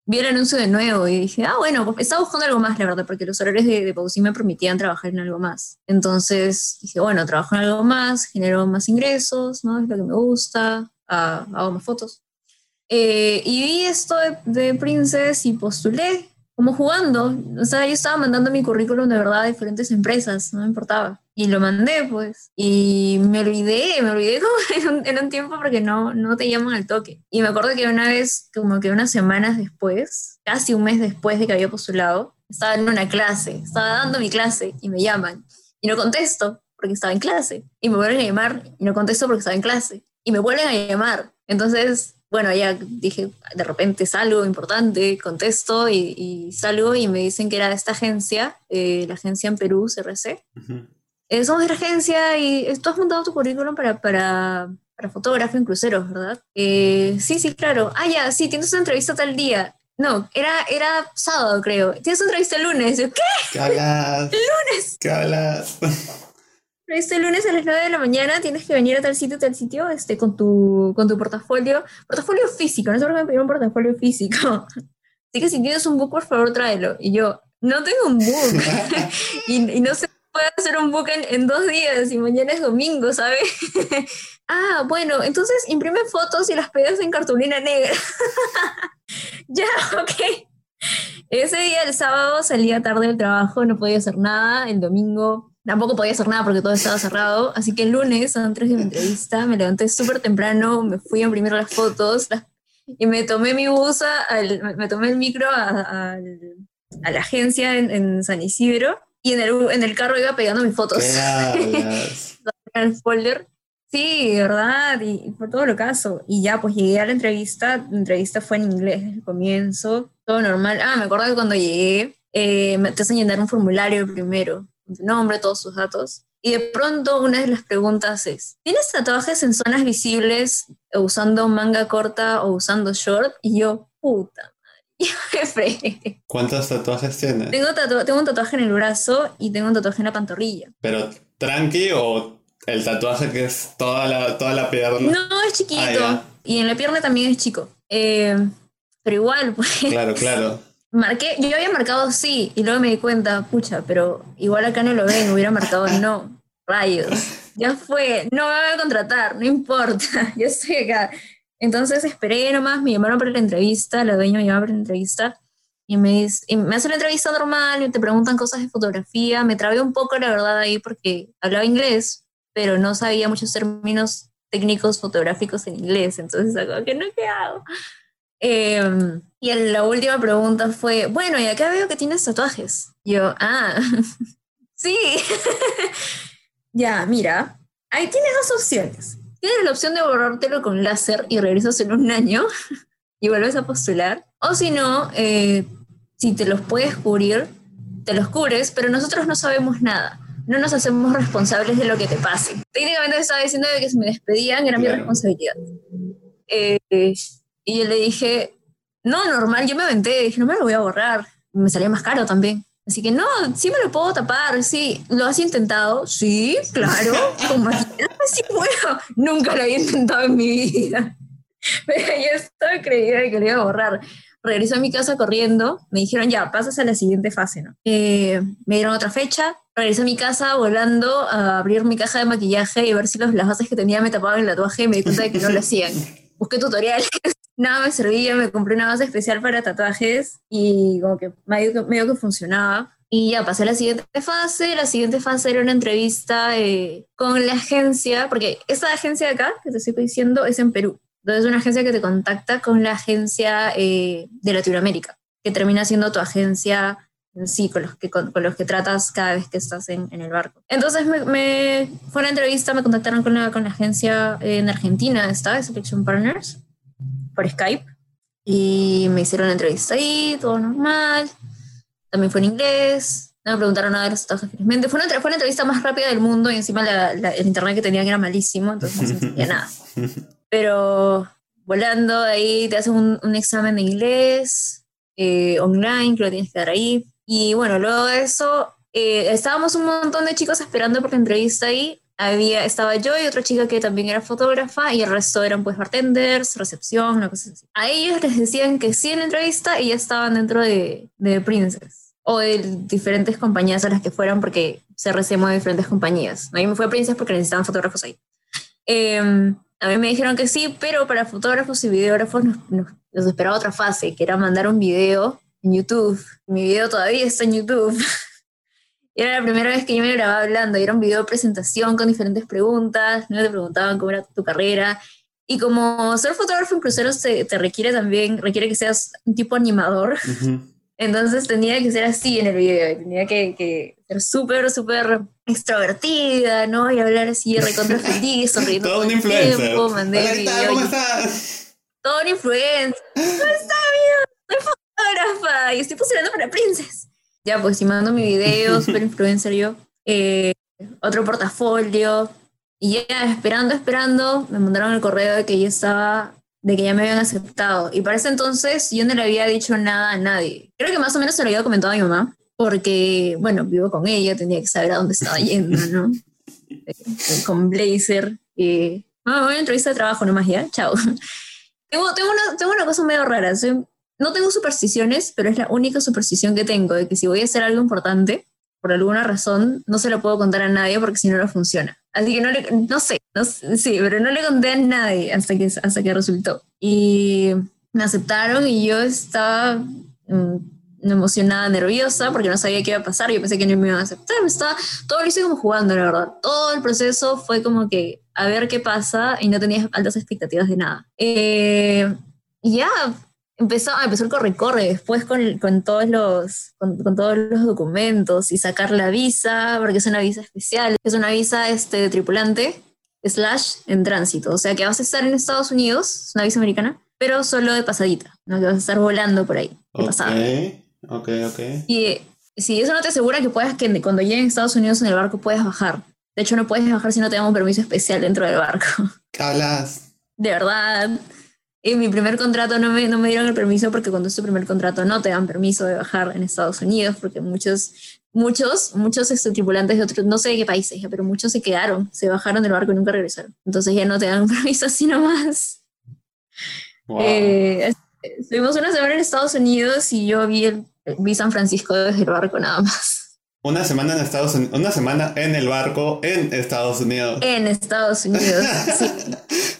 vi el anuncio de nuevo y dije, ah, bueno, pues, estaba buscando algo más, la verdad, porque los horarios de, de me permitían trabajar en algo más. Entonces dije, bueno, trabajo en algo más, genero más ingresos, ¿no? Es lo que me gusta, ah, hago más fotos. Eh, y vi esto de, de Princess y postulé, como jugando. O sea, yo estaba mandando mi currículum de verdad a diferentes empresas, no me importaba. Y lo mandé, pues. Y me olvidé, me olvidé como en un, tiempo porque no, no te llaman al toque. Y me acuerdo que una vez, como que unas semanas después, casi un mes después de que había postulado, estaba en una clase, estaba dando mi clase y me llaman. Y no contesto porque estaba en clase. Y me vuelven a llamar y no contesto porque estaba en clase. Y me vuelven a llamar. Entonces bueno, ya dije, de repente salgo importante, contesto y, salgo y me dicen que era de esta agencia, eh, la agencia en Perú, CRC. Eh, somos de la agencia y tú has montado tu currículum para, para, para fotógrafo en cruceros, ¿verdad? Eh, sí, sí, claro. Ah, ya, sí, tienes una entrevista tal día. No, era, era sábado, creo. Tienes una entrevista el lunes. ¿Qué? ¿Qué hablas? El lunes. ¿Qué hablas? este lunes a las 9 de la mañana tienes que venir a tal sitio, tal sitio, este, con tu, con tu portafolio, portafolio físico, no sé por qué me pidieron un portafolio físico. Así que si tienes un book, por favor, tráelo. Y yo, no tengo un book. y, no se puede hacer un book en, en, dos días y mañana es domingo, ¿sabes? ah, bueno, entonces imprime fotos y las pegas en cartulina negra. ya, ok. Ese día, el sábado, salía tarde del trabajo, no podía hacer nada. El domingo tampoco podía hacer nada porque todo estaba cerrado. Así que el lunes, antes de mi entrevista, me levanté súper temprano, me fui a imprimir las fotos y me tomé mi bus, me tomé el micro a, a, la agencia en, San Isidro y en el, en el carro iba pegando mis fotos. el folder. Sí, ¿verdad? Y, por todo lo caso. Y ya, pues llegué a la entrevista. La entrevista fue en inglés desde el comienzo. Todo normal. Ah, me acuerdo que cuando llegué, eh, me te hacen llenar un formulario primero su nombre, todos sus datos. Y de pronto una de las preguntas es, ¿tienes tatuajes en zonas visibles usando manga corta o usando short? Y yo, puta madre, ¿Cuántos tatuajes tienes? Tengo, tengo un tatuaje en el brazo y tengo un tatuaje en la pantorrilla. ¿Pero tranqui o el tatuaje que es toda la, toda la pierna? No, es chiquito. Ah, y en la pierna también es chico. Eh, pero igual, pues... Claro, claro marqué, yo había marcado sí, y luego me di cuenta, pucha, pero igual acá no lo ven, hubiera marcado no. Rayos, ya fue, no me voy a contratar, no importa, yo estoy acá. Entonces esperé nomás, me llamaron para la entrevista, la dueña me llamó para la entrevista, y me, dice, y me hace la entrevista normal, y te preguntan cosas de fotografía, me trabé un poco la verdad ahí porque hablaba inglés, pero no sabía muchos términos técnicos fotográficos en inglés, entonces como que no, ¿qué hago? Em, y la última pregunta fue, bueno, y acá veo que tienes tatuajes. Yo, ah, sí. ya, mira, ahí tienes dos opciones. Tienes la opción de borrártelo con láser y regresas en un año y vuelves a postular. O si no, eh, si te los puedes cubrir, te los cubres, pero nosotros no sabemos nada. No nos hacemos responsables de lo que te pase. Técnicamente estaba diciendo que si me despedían era mi responsabilidad. Eh, y yo le dije, no, normal, yo me aventé, dije, no me lo voy a borrar. Me salía más caro también. Así que no, sí me lo puedo tapar, sí. ¿Lo has intentado? Sí, claro. Como sí puedo. Nunca lo había intentado en mi vida. Pero yo estaba creída de que lo iba a borrar. Regresé a mi casa corriendo, me dijeron ya, pasas a la siguiente fase, ¿no? Eh, me dieron otra fecha, regresé a mi casa volando a abrir mi caja de maquillaje y ver si los, las bases que tenía me tapaban el tatuaje y me di cuenta de que no lo hacían. Busqué tutoriales, nada me servía, me compré una base especial para tatuajes y como que medio que, que funcionaba. Y ya pasé a la siguiente fase. La siguiente fase era una entrevista eh, con la agencia, porque esta agencia de acá, que te estoy diciendo, es en Perú. Entonces es una agencia que te contacta con la agencia eh, de Latinoamérica, que termina siendo tu agencia en sí, con los que, con, los que tratas cada vez que estás en, en el barco. Entonces me, me, fue una entrevista, me contactaron con la, con la agencia en Argentina, esta, Selection Partners, por Skype, y me hicieron la entrevista ahí, todo normal. También fue en inglés, no me preguntaron nada de los tatuajes felizmente. Fue una, fue una entrevista más rápida del mundo y encima la, el internet que tenían era malísimo, entonces no se entendía nada. Pero volando ahí te hacen un, un examen de inglés eh, online que lo tienes que dar ahí. Y bueno, luego de eso eh, estábamos un montón de chicos esperando por la entrevista ahí. Había, estaba yo y otra chica que también era fotógrafa y el resto eran pues bartenders, recepción, una cosa así. A ellos les decían que sí en la entrevista y ya estaban dentro de, de Princess o de diferentes compañías a las que fueran porque se recemo de diferentes compañías. A mí me fue a Princess porque necesitaban fotógrafos ahí. Eh, a mí me dijeron que sí, pero para fotógrafos y videógrafos nos, esperaba otra fase, que era mandar un video en YouTube. Mi video todavía está en YouTube. era la primera vez que yo me grababa hablando, y era un video de presentación con diferentes preguntas, no te preguntaban cómo era tu carrera. Y como ser fotógrafo en cruceros te, te requiere también, requiere que seas un tipo animador. Entonces tenía que ser así en el video, tenía que, que ser súper, súper extrovertida, ¿no? Y hablar así, recontra feliz, sonriendo todo, un influencer. Tiempo, mandé ¿Cómo estás? Todo un influencer. ¿Cómo está, Soy fotógrafa y estoy posicionando para Princess. Ya, pues, y mando mi video, súper influencer yo. Eh, otro portafolio. Y ya, esperando, esperando, me mandaron el correo de que ya estaba de que ya me habían aceptado. Y para ese entonces yo no le había dicho nada a nadie. Creo que más o menos se lo había comentado a mi mamá, porque, bueno, vivo con ella, tenía que saber a dónde estaba yendo, ¿no? Eh, con Blazer. Y, ah, voy a entrevista de trabajo nomás ya, chao. tengo, tengo, una, tengo una cosa medio rara. No tengo supersticiones, pero es la única superstición que tengo, de que si voy a hacer algo importante, por alguna razón, no se lo puedo contar a nadie porque si no, no funciona. Así que no le, no sé, no, sí, pero no le conté a nadie hasta que, hasta que resultó. Y me aceptaron y yo estaba mm, emocionada, nerviosa, porque no sabía qué iba a pasar. Yo pensé que no me iban a aceptar. Estaba, todo lo hice como jugando, la verdad. Todo el proceso fue como que a ver qué pasa y no tenía altas expectativas de nada. Eh, y ya, empezó, empezó el corre-corre después con, con todos los, con, con, todos los documentos y sacar la visa, porque es una visa especial, es una visa este, de tripulante slash en tránsito, o sea que vas a estar en Estados Unidos, es una visa americana, pero solo de pasadita, no que vas a estar volando por ahí, de pasada. Ok, ok. Y si eso no te asegura que puedas, que cuando lleguen a Estados Unidos en el barco puedas bajar. De hecho, no puedes bajar si no te dan un permiso especial dentro del barco. Hablas. De verdad. En mi primer contrato no me, no me dieron el permiso porque cuando es tu primer contrato no te dan permiso de bajar en Estados Unidos porque muchos, muchos, muchos tripulantes de otros, no sé de qué países, pero muchos se quedaron, se bajaron del barco y nunca regresaron. Entonces ya no te dan permiso así nomás. Eh, estuvimos una semana en Estados Unidos y yo vi, el, vi San Francisco desde el barco nada más. Una semana en Estados Unidos, una semana en el barco en Estados Unidos. En Estados Unidos, sí.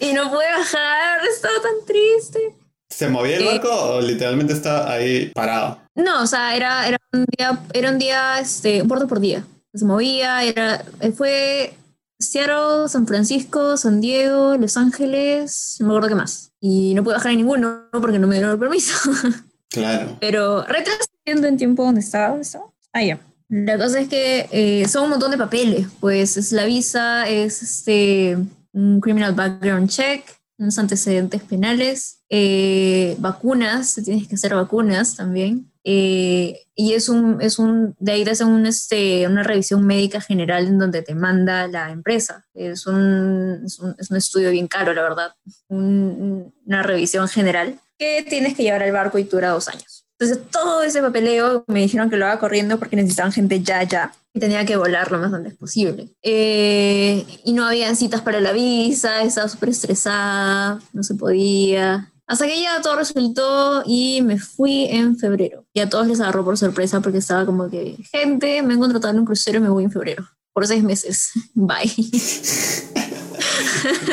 Y no pude bajar, estaba tan triste. ¿Se movía el barco o literalmente estaba ahí parado? No, o sea, era, era un día, era un día, este, puerto por día. Se movía, era, fue, Seattle, San Francisco, San Diego, Los Ángeles, no me acuerdo qué más. Y no pude bajar en ninguno porque no me dieron el permiso. Claro. Pero retrasando en tiempo donde estaba, ¿dónde estaba? Ah, ya. La cosa es que eh, son un montón de papeles, pues es la visa, es este, un criminal background check, unos antecedentes penales, eh, vacunas, tienes que hacer vacunas también. eh, y es un, es un, de ahí te hacen un, este, una revisión médica general en donde te manda la empresa. Es un, es un, es un estudio bien caro, la verdad. Un- una revisión general que tienes que llevar al barco y dura dos años. Entonces, todo ese papeleo me dijeron que lo haga corriendo porque necesitaban gente ya, ya. Y tenía que volar lo más antes posible. Eh, y no habían citas para la visa, estaba súper estresada, no se podía. Hasta que ya todo resultó y me fui en febrero. Y a todos les agarró por sorpresa porque estaba como que, gente, me han contratado en un crucero y me voy en febrero. Por seis meses. Bye.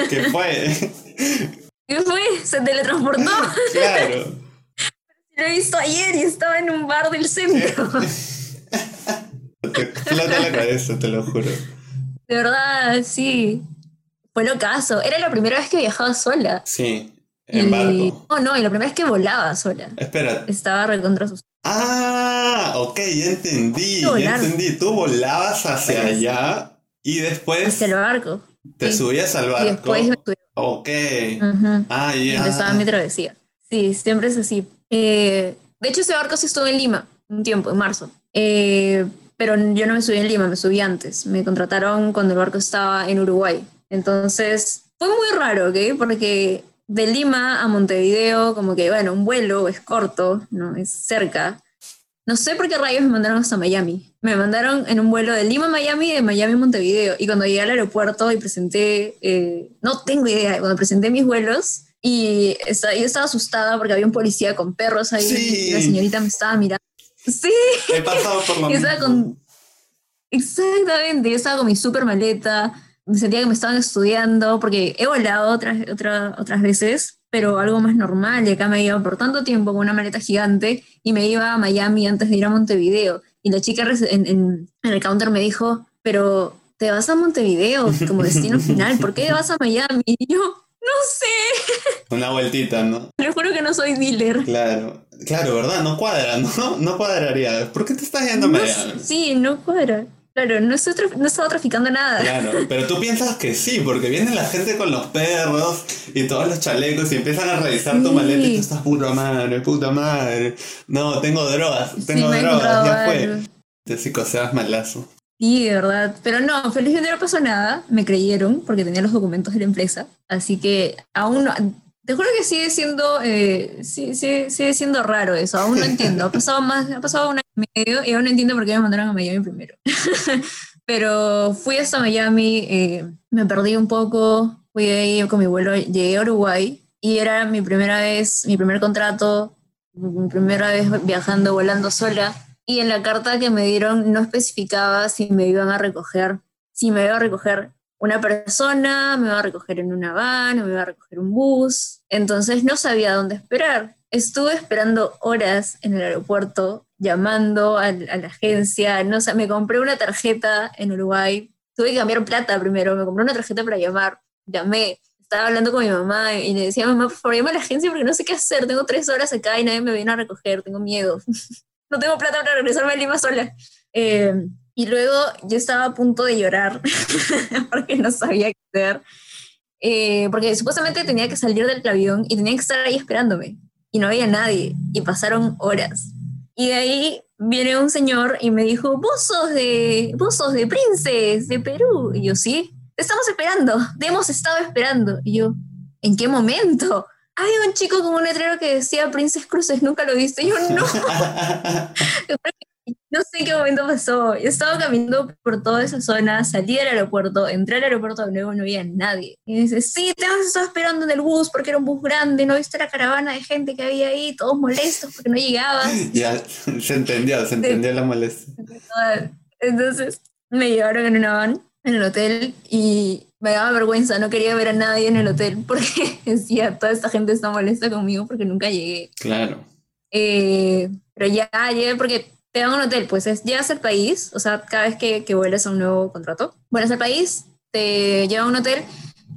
¿Qué fue? ¿Qué fue? Se teletransportó. claro. Lo he visto ayer y estaba en un bar del centro. Te explota la cabeza, te lo juro. De verdad, sí. Fue lo caso. Era la primera vez que viajaba sola. Sí, en Y- barco. No, no, y la primera vez que volaba sola. Espera. Estaba recontra sus. Ah, ok, ya entendí, ya entendí. Tú volabas hacia allá y después Hacia el barco. te sí. subías al Y barco. después me subí. Ok. Ujú. Ah, Y ya. empezaba mi travesía. Sí, siempre es así. Eh, de hecho, ese barco sí estuvo en Lima un tiempo, en marzo. Eh, pero yo no me subí en Lima, me subí antes. Me contrataron cuando el barco estaba en Uruguay. Entonces, fue muy raro, ¿ok? Porque de Lima a Montevideo, como que, bueno, un vuelo es corto, ¿no? Es cerca. No sé por qué rayos me mandaron hasta Miami. Me mandaron en un vuelo de Lima a Miami de Miami a Montevideo. Y cuando llegué al aeropuerto y presenté, eh, no tengo idea, cuando presenté mis vuelos y esta- yo estaba asustada porque había un policía con perros ahí Sí. y la señorita me estaba mirando. Sí, He pasado por lo mismo. con... Exactamente, yo estaba con mi super maleta, me sentía que me estaban estudiando, porque he volado otras, otra- otras veces, pero algo más normal, y acá me iba por tanto tiempo con una maleta gigante, y me iba a Miami antes de ir a Montevideo, y la chica en, en- en el counter me dijo, pero te vas a Montevideo como destino final, ¿por qué vas a Miami? Y yo, no sé, Una vueltita, ¿no? le juro que no soy dealer. Claro. Claro, ¿verdad? No cuadra, ¿no? No cuadraría. ¿Por qué te estás yendo a No sí, no cuadra. Claro, no, estoy no estaba traficando nada. Claro, pero tú piensas que sí, porque viene la gente con los perros y todos los chalecos y empiezan a revisar tu maleta y tú estás puta madre, puta madre. No, tengo drogas, tengo drogas, ya fue. Te psicoseas malazo. Sí, de verdad. Pero no, felizmente no pasó nada. Me creyeron porque tenía los documentos de la empresa. Así que aún no. Te juro que sigue siendo, eh, sí- sigue siendo raro eso. Aún no entiendo. Ha pasado más, ha pasado un año y medio y aún no entiendo por qué me mandaron a Miami primero. Pero fui hasta Miami, eh, me perdí un poco, fui ahí con mi vuelo, llegué a Uruguay y era mi primera vez, mi primer contrato, mi primera vez viajando, volando sola. Y en la carta que me dieron no especificaba si me iban a recoger, si me iba a recoger una persona, me iba a recoger en una van, o me iba a recoger un bus. Entonces no sabía dónde esperar. Estuve esperando horas en el aeropuerto, llamando a, la agencia. No sé, me compré una tarjeta en Uruguay. Tuve que cambiar plata primero. Me compré una tarjeta para llamar. Llamé. Estaba hablando con mi mamá y le decía, mamá, por favor, llama a la agencia porque no sé qué hacer. Tengo tres horas acá y nadie me viene a recoger. Tengo miedo. no tengo plata para regresarme a Lima sola. Eh, y luego yo estaba a punto de llorar porque no sabía qué hacer. Eh, porque supuestamente tenía que salir del avión y tenía que estar ahí esperándome. Y no había nadie. Y pasaron horas. Y de ahí viene un señor y me dijo, vos sos de, vos sos de Princes, de Perú. Y yo, sí, te estamos esperando, te hemos estado esperando. Y yo, ¿en qué momento? Había un chico con un letrero que decía Princes Cruces, nunca lo viste. Y yo, no. No sé en qué momento pasó. Yo estaba caminando por toda esa zona, salí del aeropuerto, entré al aeropuerto de nuevo, no había nadie. Y me dice, sí, te hemos estado esperando en el bus porque era un bus grande, no viste la caravana de gente que había ahí, todos molestos porque no llegabas. ya, se entendió, se entendió la molestia. Entonces me llevaron en una van en el hotel y me daba vergüenza, no quería ver a nadie en el hotel porque decía, toda esta gente está molesta conmigo porque nunca llegué. Claro. Eh, pero ya llegué porque te dan un hotel, pues es, llegas al país, o sea, cada vez que, que vuelas a un nuevo contrato, vuelas al país, te lleva a un hotel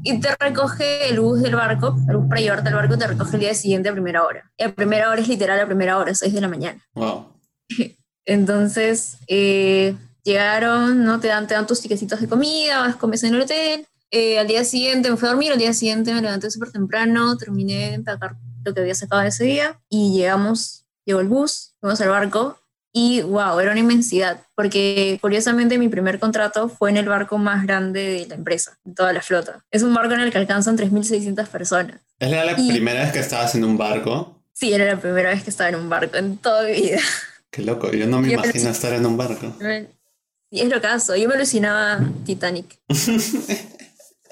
y te recoge el bus del barco, el bus para llevarte al barco te recoge el día siguiente a primera hora. Y a primera hora es literal a primera hora, 6 de la mañana. Wow. Entonces, eh, llegaron, ¿no? Te dan, te dan tus tiquecitos de comida, vas, comes en el hotel. Eh, al día siguiente me fui a dormir, al día siguiente me levanté súper temprano, terminé de empacar lo que había sacado ese día y llegamos, llegó el bus, fuimos al barco y wow, era una inmensidad, porque curiosamente mi primer contrato fue en el barco más grande de la empresa, de toda la flota. Es un barco en el que alcanzan 3.600 personas. ¿Es la, Y- primera vez que estabas en un barco? Sí, era la primera vez que estaba en un barco en toda mi vida. Qué loco, yo no me Yo imagino pensé- estar en un barco. Y es lo caso, yo me alucinaba Titanic.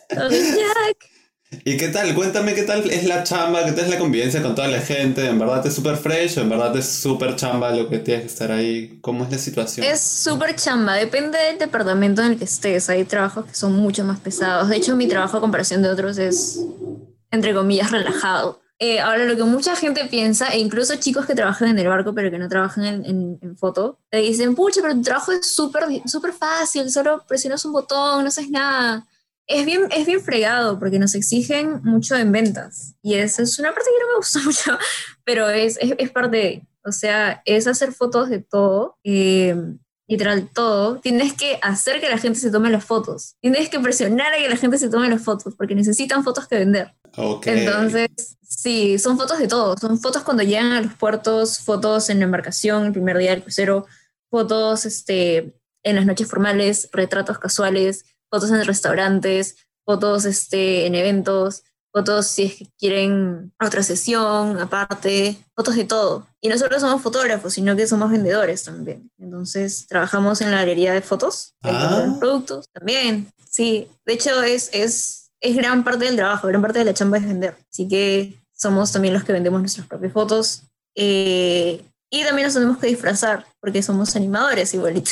Jack. ¿Y qué tal? Cuéntame qué tal es la chamba, qué tal es la convivencia con toda la gente. ¿En verdad es súper fresh o en verdad es súper chamba lo que tienes que estar ahí? ¿Cómo es la situación? Es súper chamba, depende del departamento en el que estés. Hay trabajos que son mucho más pesados. De hecho, mi trabajo a comparación de otros es, entre comillas, relajado. Eh, ahora, lo que mucha gente piensa, e incluso chicos que trabajan en el barco pero que no trabajan en, en- en foto, te dicen, pucha, pero tu trabajo es súper súper fácil, solo presionas un botón, no haces nada. Es bien, es bien fregado porque nos exigen mucho en ventas. Y esa es una parte que no me gusta mucho, pero es, es, es parte de, o sea, es hacer fotos de todo, eh, literal todo. Tienes que hacer que la gente se tome las fotos. Tienes que presionar a que la gente se tome las fotos porque necesitan fotos que vender. Ok. Entonces, sí, son fotos de todo. Son fotos cuando llegan a los puertos, fotos en la embarcación, el primer día del crucero, fotos este, en las noches formales, retratos casuales, fotos en restaurantes, fotos este, en eventos, fotos si es que quieren otra sesión aparte, fotos de todo. Y no solo somos fotógrafos, sino que somos vendedores también. Entonces, trabajamos en la galería de fotos, Ah. vendemos productos también. Sí, de hecho es, es, es gran parte del trabajo, gran parte de la chamba es vender. Así que somos también los que vendemos nuestras propias fotos. Eh, y también nos tenemos que disfrazar, porque somos animadores igualito.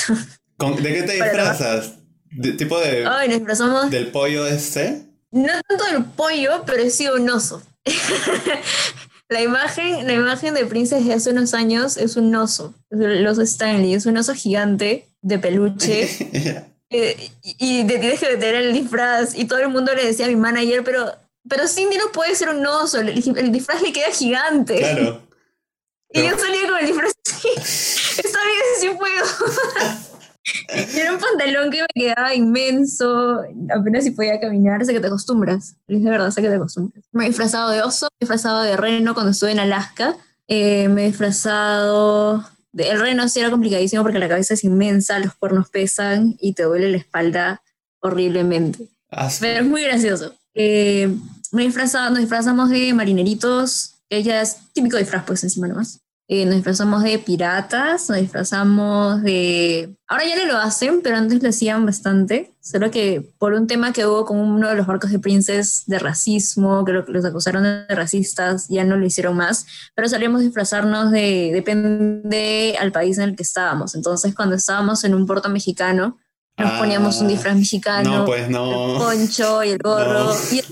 ¿Con- ¿De qué te disfrazas? ¿De, ¿Tipo de, Ay, nos disfrazamos del pollo este? No tanto del pollo, pero sí un oso. la, imagen, la imagen de Princess de hace unos años es un oso, el oso Stanley, es un oso gigante de peluche. eh, y, y te tienes que meter el disfraz. Y todo el mundo le decía a mi manager, pero, pero Cindy no puede ser un oso, el, el disfraz le queda gigante. claro. Y yo salía con el disfraz. Está bien, sí puedo. Era un pantalón que me quedaba inmenso, apenas si podía caminar, hasta que te acostumbras. Es de verdad, hasta que te acostumbras. Me he disfrazado de oso, me he disfrazado de reno cuando estuve en Alaska. Eh, me he disfrazado... De, el reno sí era complicadísimo porque la cabeza es inmensa, los cuernos pesan y te duele la espalda horriblemente. Ah, sí. Pero es muy gracioso. Eh, me he disfrazado- nos disfrazamos de marineritos, que ya es típico disfraz, pues encima nomás. Eh, nos disfrazamos de piratas, nos disfrazamos de... Ahora ya no lo hacen, pero antes lo hacían bastante. Solo que por un tema que hubo con uno de los barcos de Princess de racismo, que lo- los acusaron de racistas, ya no lo hicieron más. Pero solíamos disfrazarnos de... Depende al país en el que estábamos. Entonces, cuando estábamos en un puerto mexicano, nos Ah, poníamos un disfraz mexicano No, pues el no. poncho y el gorro No. y el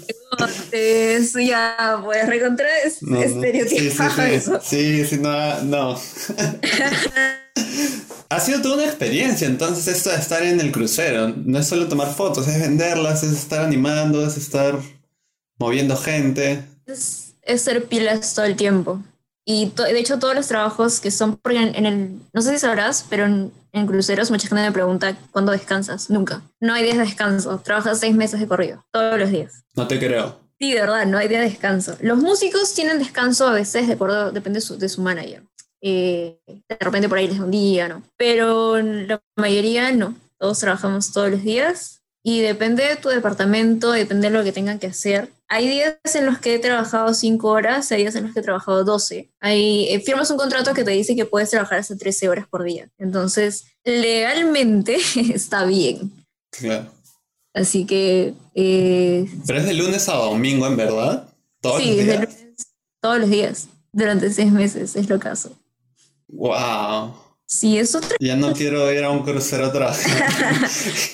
eso ya, pues recontra es No, no. estereotipado Sí, sí, sí. eso. Sí, sí, no, no. ha sido toda una experiencia, entonces, esto de estar en el crucero. No es solo tomar fotos, es venderlas, es estar animando, es estar moviendo gente. Es, es ser pilas todo el tiempo. Y to- de hecho todos los trabajos que son, porque en, en el, no sé si sabrás, pero en, en cruceros mucha gente me pregunta, ¿cuándo descansas? Nunca. No hay días de descanso. Trabajas seis meses de corrido, todos los días. No te creo. Sí, de verdad, no hay día de descanso. Los músicos tienen descanso a veces, de acuerdo, depende de su, de su manager. Eh, de repente por ahí les da un día, ¿no? Pero la mayoría no. Todos trabajamos todos los días y depende de tu departamento, depende de lo que tengan que hacer. Hay días en los que he trabajado 5 horas, hay días en los que he trabajado 12. Hay, eh, firmas un contrato que te dice que puedes trabajar hasta 13 horas por día. Entonces, legalmente está bien. Claro. Así que eh, Pero es de lunes a domingo, en verdad. Todos Sí, los de días. lunes, todos los días, durante seis meses, es lo caso. Wow. Sí, es otra, Ya no quiero ir a un crucero a trabajar.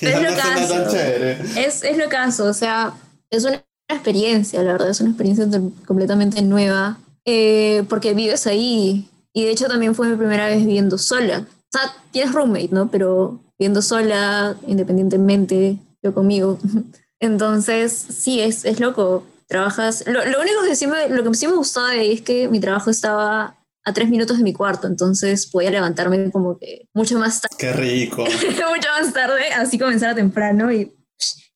Es lo tan caso. es, es lo caso, o sea, es una experiencia, la verdad, es una experiencia completamente nueva, eh, porque vives ahí, y de hecho también fue mi primera vez viviendo sola. O sea, tienes roommate, ¿no? Pero viviendo sola, independientemente, yo conmigo. Entonces, sí, es, es loco. Trabajas. Lo, lo único que sí me, lo que sí me gustaba de ahí es que mi trabajo estaba a tres minutos de mi cuarto, entonces podía levantarme como que mucho más tarde. Qué rico. mucho más tarde, así comenzar temprano y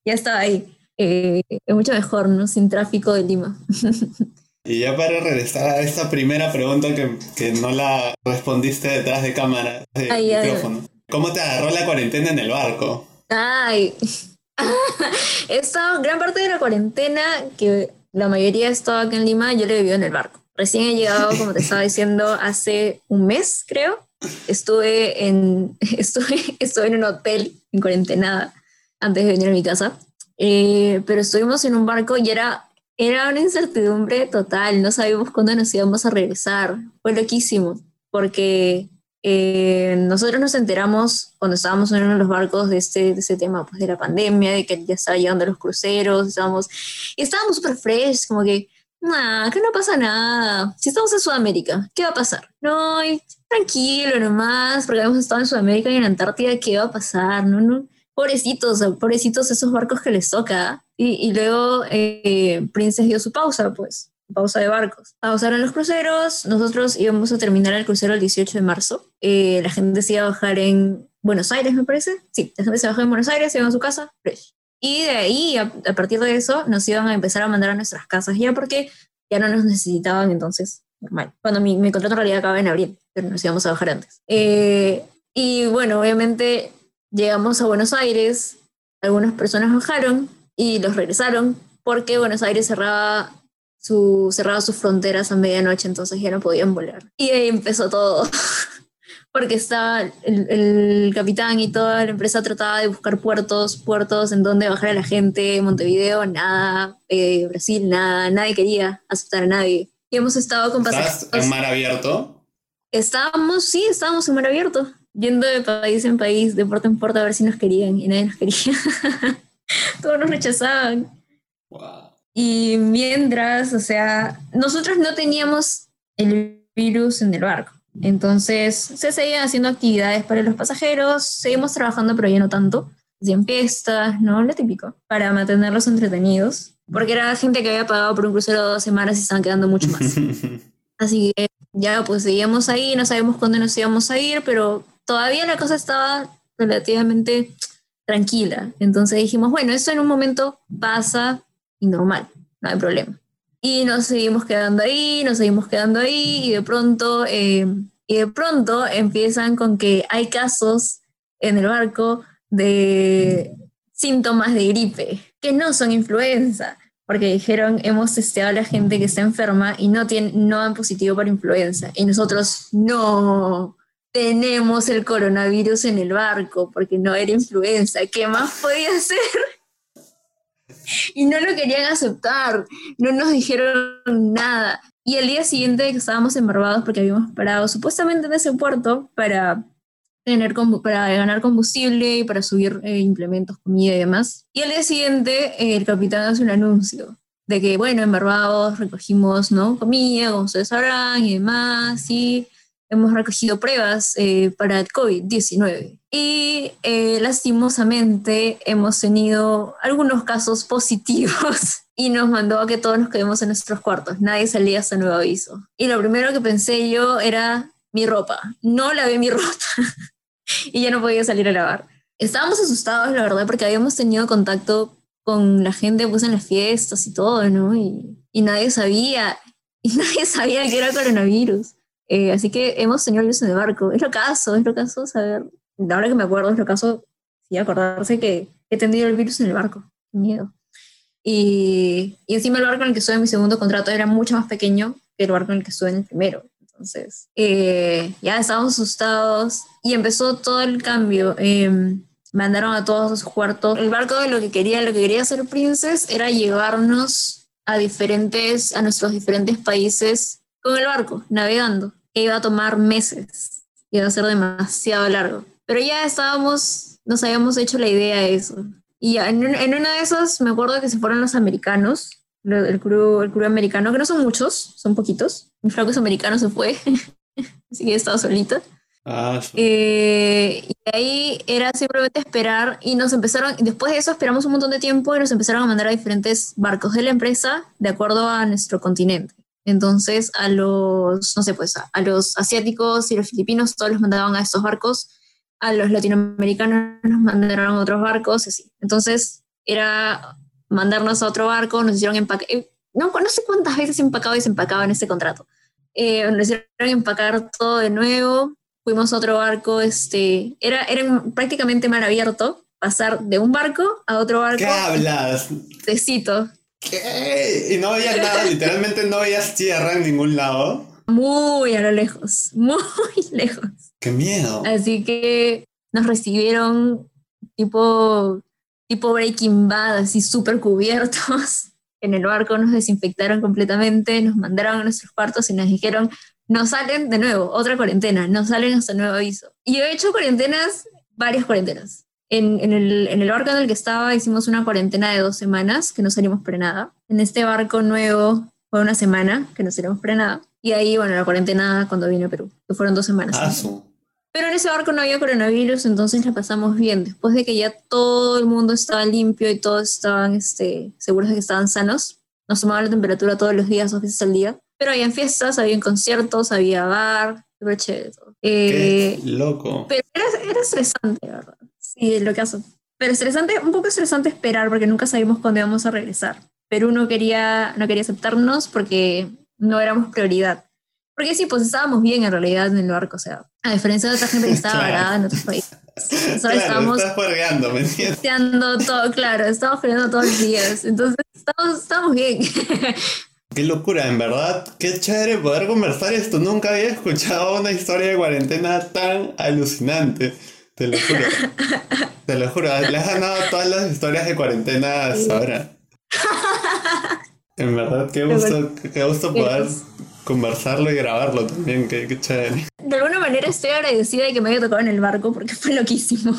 ya estaba ahí. Eh, es mucho mejor, ¿no? Sin tráfico de Lima. y ya para regresar a esta primera pregunta que, que no la respondiste detrás de cámara, de micrófono. ¿Cómo te agarró la cuarentena en el barco? Ay, he estado gran parte de la cuarentena, que la mayoría estaba aquí en Lima, yo le vivido en el barco. Recién he llegado, como te estaba diciendo, hace un mes, creo. Estuve en, estuve, estuve en un hotel en cuarentena antes de venir a mi casa. Eh, pero estuvimos en un barco y era, era una incertidumbre total. No sabíamos cuándo nos íbamos a regresar. Fue loquísimo, porque eh, nosotros nos enteramos cuando estábamos en uno de los barcos de este, de ese tema pues, de la pandemia, de que ya estaba llegando los cruceros, estábamos, y estábamos súper fresh, como que Nah, que no pasa nada. Si estamos en Sudamérica, ¿qué va a pasar? No, tranquilo nomás, porque hemos estado en Sudamérica y en Antártida, ¿qué va a pasar? No, no. Pobrecitos, pobrecitos esos barcos que les toca. Y, y luego eh, Princess dio su pausa, pues, pausa de barcos. Pausaron los cruceros, nosotros íbamos a terminar el crucero el 18 de marzo. Eh, la gente se iba a bajar en Buenos Aires, me parece. Sí, la gente se bajó en Buenos Aires, se iba a su casa, fresh. Y de ahí, a, partir de eso, nos iban a empezar a mandar a nuestras casas, ya porque ya no nos necesitaban entonces, normal. Cuando mi, mi contrato en realidad acaba en abril, pero nos íbamos a bajar antes. Eh, y bueno, obviamente llegamos a Buenos Aires, algunas personas bajaron y los regresaron porque Buenos Aires cerraba, su, cerraba sus fronteras a medianoche, entonces ya no podían volar. Y ahí empezó todo. porque estaba el, el, capitán y toda la empresa trataba de buscar puertos, puertos en donde bajar a la gente, Montevideo, nada, eh, Brasil, nada, nadie quería aceptar a nadie. Y hemos estado con pasajeros. ¿Estás en mar abierto? Estábamos, sí, estábamos en mar abierto, yendo de país en país, de puerto en puerto a ver si nos querían y nadie nos quería. Todos nos rechazaban. Wow. Y mientras, o sea, nosotros no teníamos el virus en el barco entonces se seguían haciendo actividades para los pasajeros, seguimos trabajando, pero ya no tanto. Hacían fiestas, ¿no? Lo típico, para mantenerlos entretenidos. Porque era gente que había pagado por un crucero dos semanas y estaban quedando mucho más. Así que ya pues seguíamos ahí, no sabemos cuándo nos íbamos a ir, pero todavía la cosa estaba relativamente tranquila. Entonces dijimos, bueno, esto en un momento pasa y normal, no hay problema. Y nos seguimos quedando ahí, nos seguimos quedando ahí y de pronto, eh, y de pronto empiezan con que hay casos en el barco de síntomas de gripe, que no son influenza, porque dijeron, hemos testeado a la gente que está enferma y no, tiene, no dan positivo para influenza. Y nosotros, no, tenemos el coronavirus en el barco, porque no era influenza. ¿Qué más podía ser? y no lo querían aceptar, no nos dijeron nada. Y el día siguiente que estábamos embarbados porque habíamos parado supuestamente en ese puerto para tener para ganar combustible y para subir eh, implementos, comida y demás. Y al día siguiente el capitán hace un anuncio de que, bueno, en Barbados recogimos, ¿no? Comida, como ustedes sabrán, y demás, y hemos recogido pruebas eh, para el COVID-19 y eh, lastimosamente hemos tenido algunos casos positivos y nos mandó a que todos nos quedemos en nuestros cuartos. Nadie salía hasta nuevo aviso. Y lo primero que pensé yo era mi ropa. No lavé mi ropa y ya no podía salir a lavar. Estábamos asustados, la verdad, porque habíamos tenido contacto con la gente pues en las fiestas y todo, ¿no? Y, y nadie sabía, y nadie sabía que era coronavirus. Eh, así que hemos tenido luz en el barco. Es lo caso, es lo caso saber. Ahora que me acuerdo, es lo caso, sí, acordarse que he tenido el virus en el barco. Miedo. Y, y, encima el barco en el que estuve en mi segundo contrato era mucho más pequeño que el barco en el que estuve en el primero. Entonces, eh, ya estábamos asustados y empezó todo el cambio. Eh, mandaron a todos a sus cuartos. El barco lo que quería, lo que quería hacer Princess era llevarnos a diferentes, a nuestros diferentes países con el barco, navegando, que iba a tomar meses, iba a ser demasiado largo. Pero ya estábamos, nos habíamos hecho la idea de eso. Y en, en una de esas me acuerdo que se fueron los americanos, el crew, el crew americano, que no son muchos, son poquitos. Mi flaco es americano, se fue, así que he estado solita. Ah, su- Eh, y ahí era simplemente esperar y nos empezaron, después de eso esperamos un montón de tiempo y nos empezaron a mandar a diferentes barcos de la empresa de acuerdo a nuestro continente. Entonces a los, no sé, pues a, a los asiáticos y los filipinos todos los mandaban a estos barcos, a los latinoamericanos nos mandaron a otros barcos, así. Entonces era mandarnos a otro barco, nos hicieron empacar, no, no sé cuántas veces empacado y desempacado en este contrato. Eh, nos hicieron empacar todo de nuevo, fuimos a otro barco, este, era, era prácticamente mar abierto, pasar de un barco a otro barco, ¿Qué hablas? tecito, ¿Qué? Y no veías nada, literalmente no veías tierra en ningún lado. muy a lo lejos, muy lejos. ¡Qué miedo! Así que nos recibieron tipo, tipo Breaking Bad, así súper cubiertos. En el barco nos desinfectaron completamente, nos mandaron a nuestros cuartos y nos dijeron, no salen de nuevo, otra cuarentena, no salen hasta nuevo aviso. Y yo he hecho cuarentenas, varias cuarentenas. En, en el, en el barco en el que estaba hicimos una cuarentena de dos semanas, que no salimos para nada. En este barco nuevo fue una semana, que no salimos para nada. Y ahí, bueno, la cuarentena cuando vine a Perú, que fueron dos semanas. Ah. Pero en ese barco no había coronavirus, entonces la pasamos bien. Después de que ya todo el mundo estaba limpio y todos estaban este, seguros de que estaban sanos, nos tomaban la temperatura todos los días, dos veces al día. Pero había fiestas, había conciertos, había bar, súper chévere todo. ¡Qué Eh, loco! pero era, era estresante, la verdad. Sí, lo que hace. Pero estresante, un poco estresante esperar porque nunca sabíamos cuándo íbamos a regresar. Perú no quería, no quería aceptarnos porque no éramos prioridad. Porque sí, pues estábamos bien en realidad en el barco, o sea, a diferencia de otra gente que estaba Claro. varada en otros países. Nosotros Claro, estábamos estás ¿me entiendes? todo, claro, estábamos creando todos los días. Entonces, estábamos, estábamos bien. Qué locura, en verdad, qué chévere poder conversar esto. Nunca había escuchado una historia de cuarentena tan alucinante. Te lo juro. Te lo juro. Le has ganado todas las historias de cuarentena hasta ahora. En verdad, qué gusto, qué gusto poder conversarlo y grabarlo también. Qué, qué chévere. De alguna manera estoy agradecida de que me haya tocado en el barco porque fue loquísimo.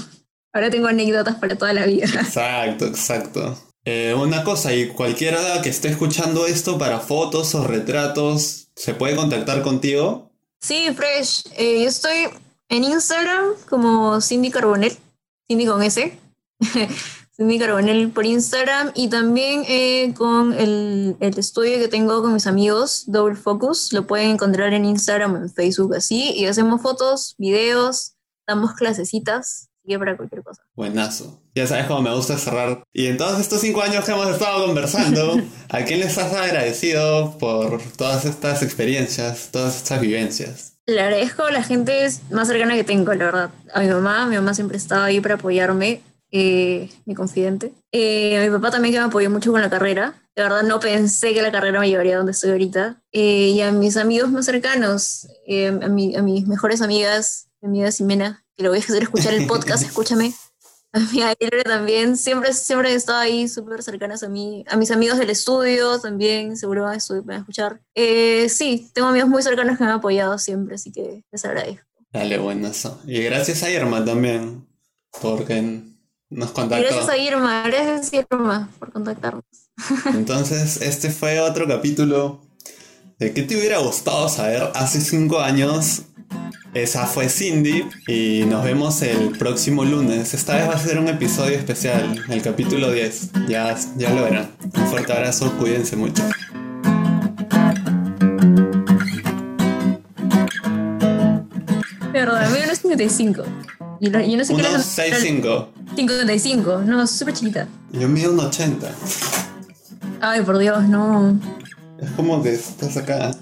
Ahora tengo anécdotas para toda la vida. Exacto, exacto. Eh, una cosa, y cualquiera que esté escuchando esto para fotos o retratos, ¿se puede contactar contigo? Sí, Fresh. eh, yo estoy en Instagram como Cindy Carbonell, Cindy con S. Cindy Carbonell por Instagram y también eh, con el, el estudio que tengo con mis amigos, Double Focus. Lo pueden encontrar en Instagram o en Facebook así. Y hacemos fotos, videos, damos clasecitas, que para cualquier cosa. Buenazo. Ya sabes cómo me gusta cerrar. Y en todos estos cinco años que hemos estado conversando, ¿a quién les has agradecido por todas estas experiencias, todas estas vivencias? Le agradezco a la gente más cercana que tengo, la verdad. A mi mamá, mi mamá siempre estaba ahí para apoyarme, eh, mi confidente. Eh, a mi papá también que me apoyó mucho con la carrera. De verdad no pensé que la carrera me llevaría a donde estoy ahorita. Eh, y a mis amigos más cercanos, eh, a, mi- a mis mejores amigas, mi amiga Ximena, que lo voy a hacer escuchar el podcast, escúchame. A mi Aire también, siempre, siempre he estado ahí súper cercanas a mí. A mis amigos del estudio también, seguro van a, a escuchar. Eh, sí, tengo amigos muy cercanos que me han apoyado siempre, así que les agradezco. Dale, buenazo. Y gracias a Irma también, porque nos contactó. gracias a Irma, gracias Irma por contactarnos. Entonces, este fue otro capítulo de qué te hubiera gustado saber hace cinco años. Esa fue Cindy y nos vemos el próximo lunes. Esta vez va a ser un episodio especial, el capítulo 10. Ya, ya lo verán. Un fuerte abrazo, cuídense mucho. De verdad, me unos 55. Y lo- yo no sé qué Unos era 6'5". 55, no, súper chiquita. Yo mido un 80. Ay, por Dios, no. Es como que estás acá.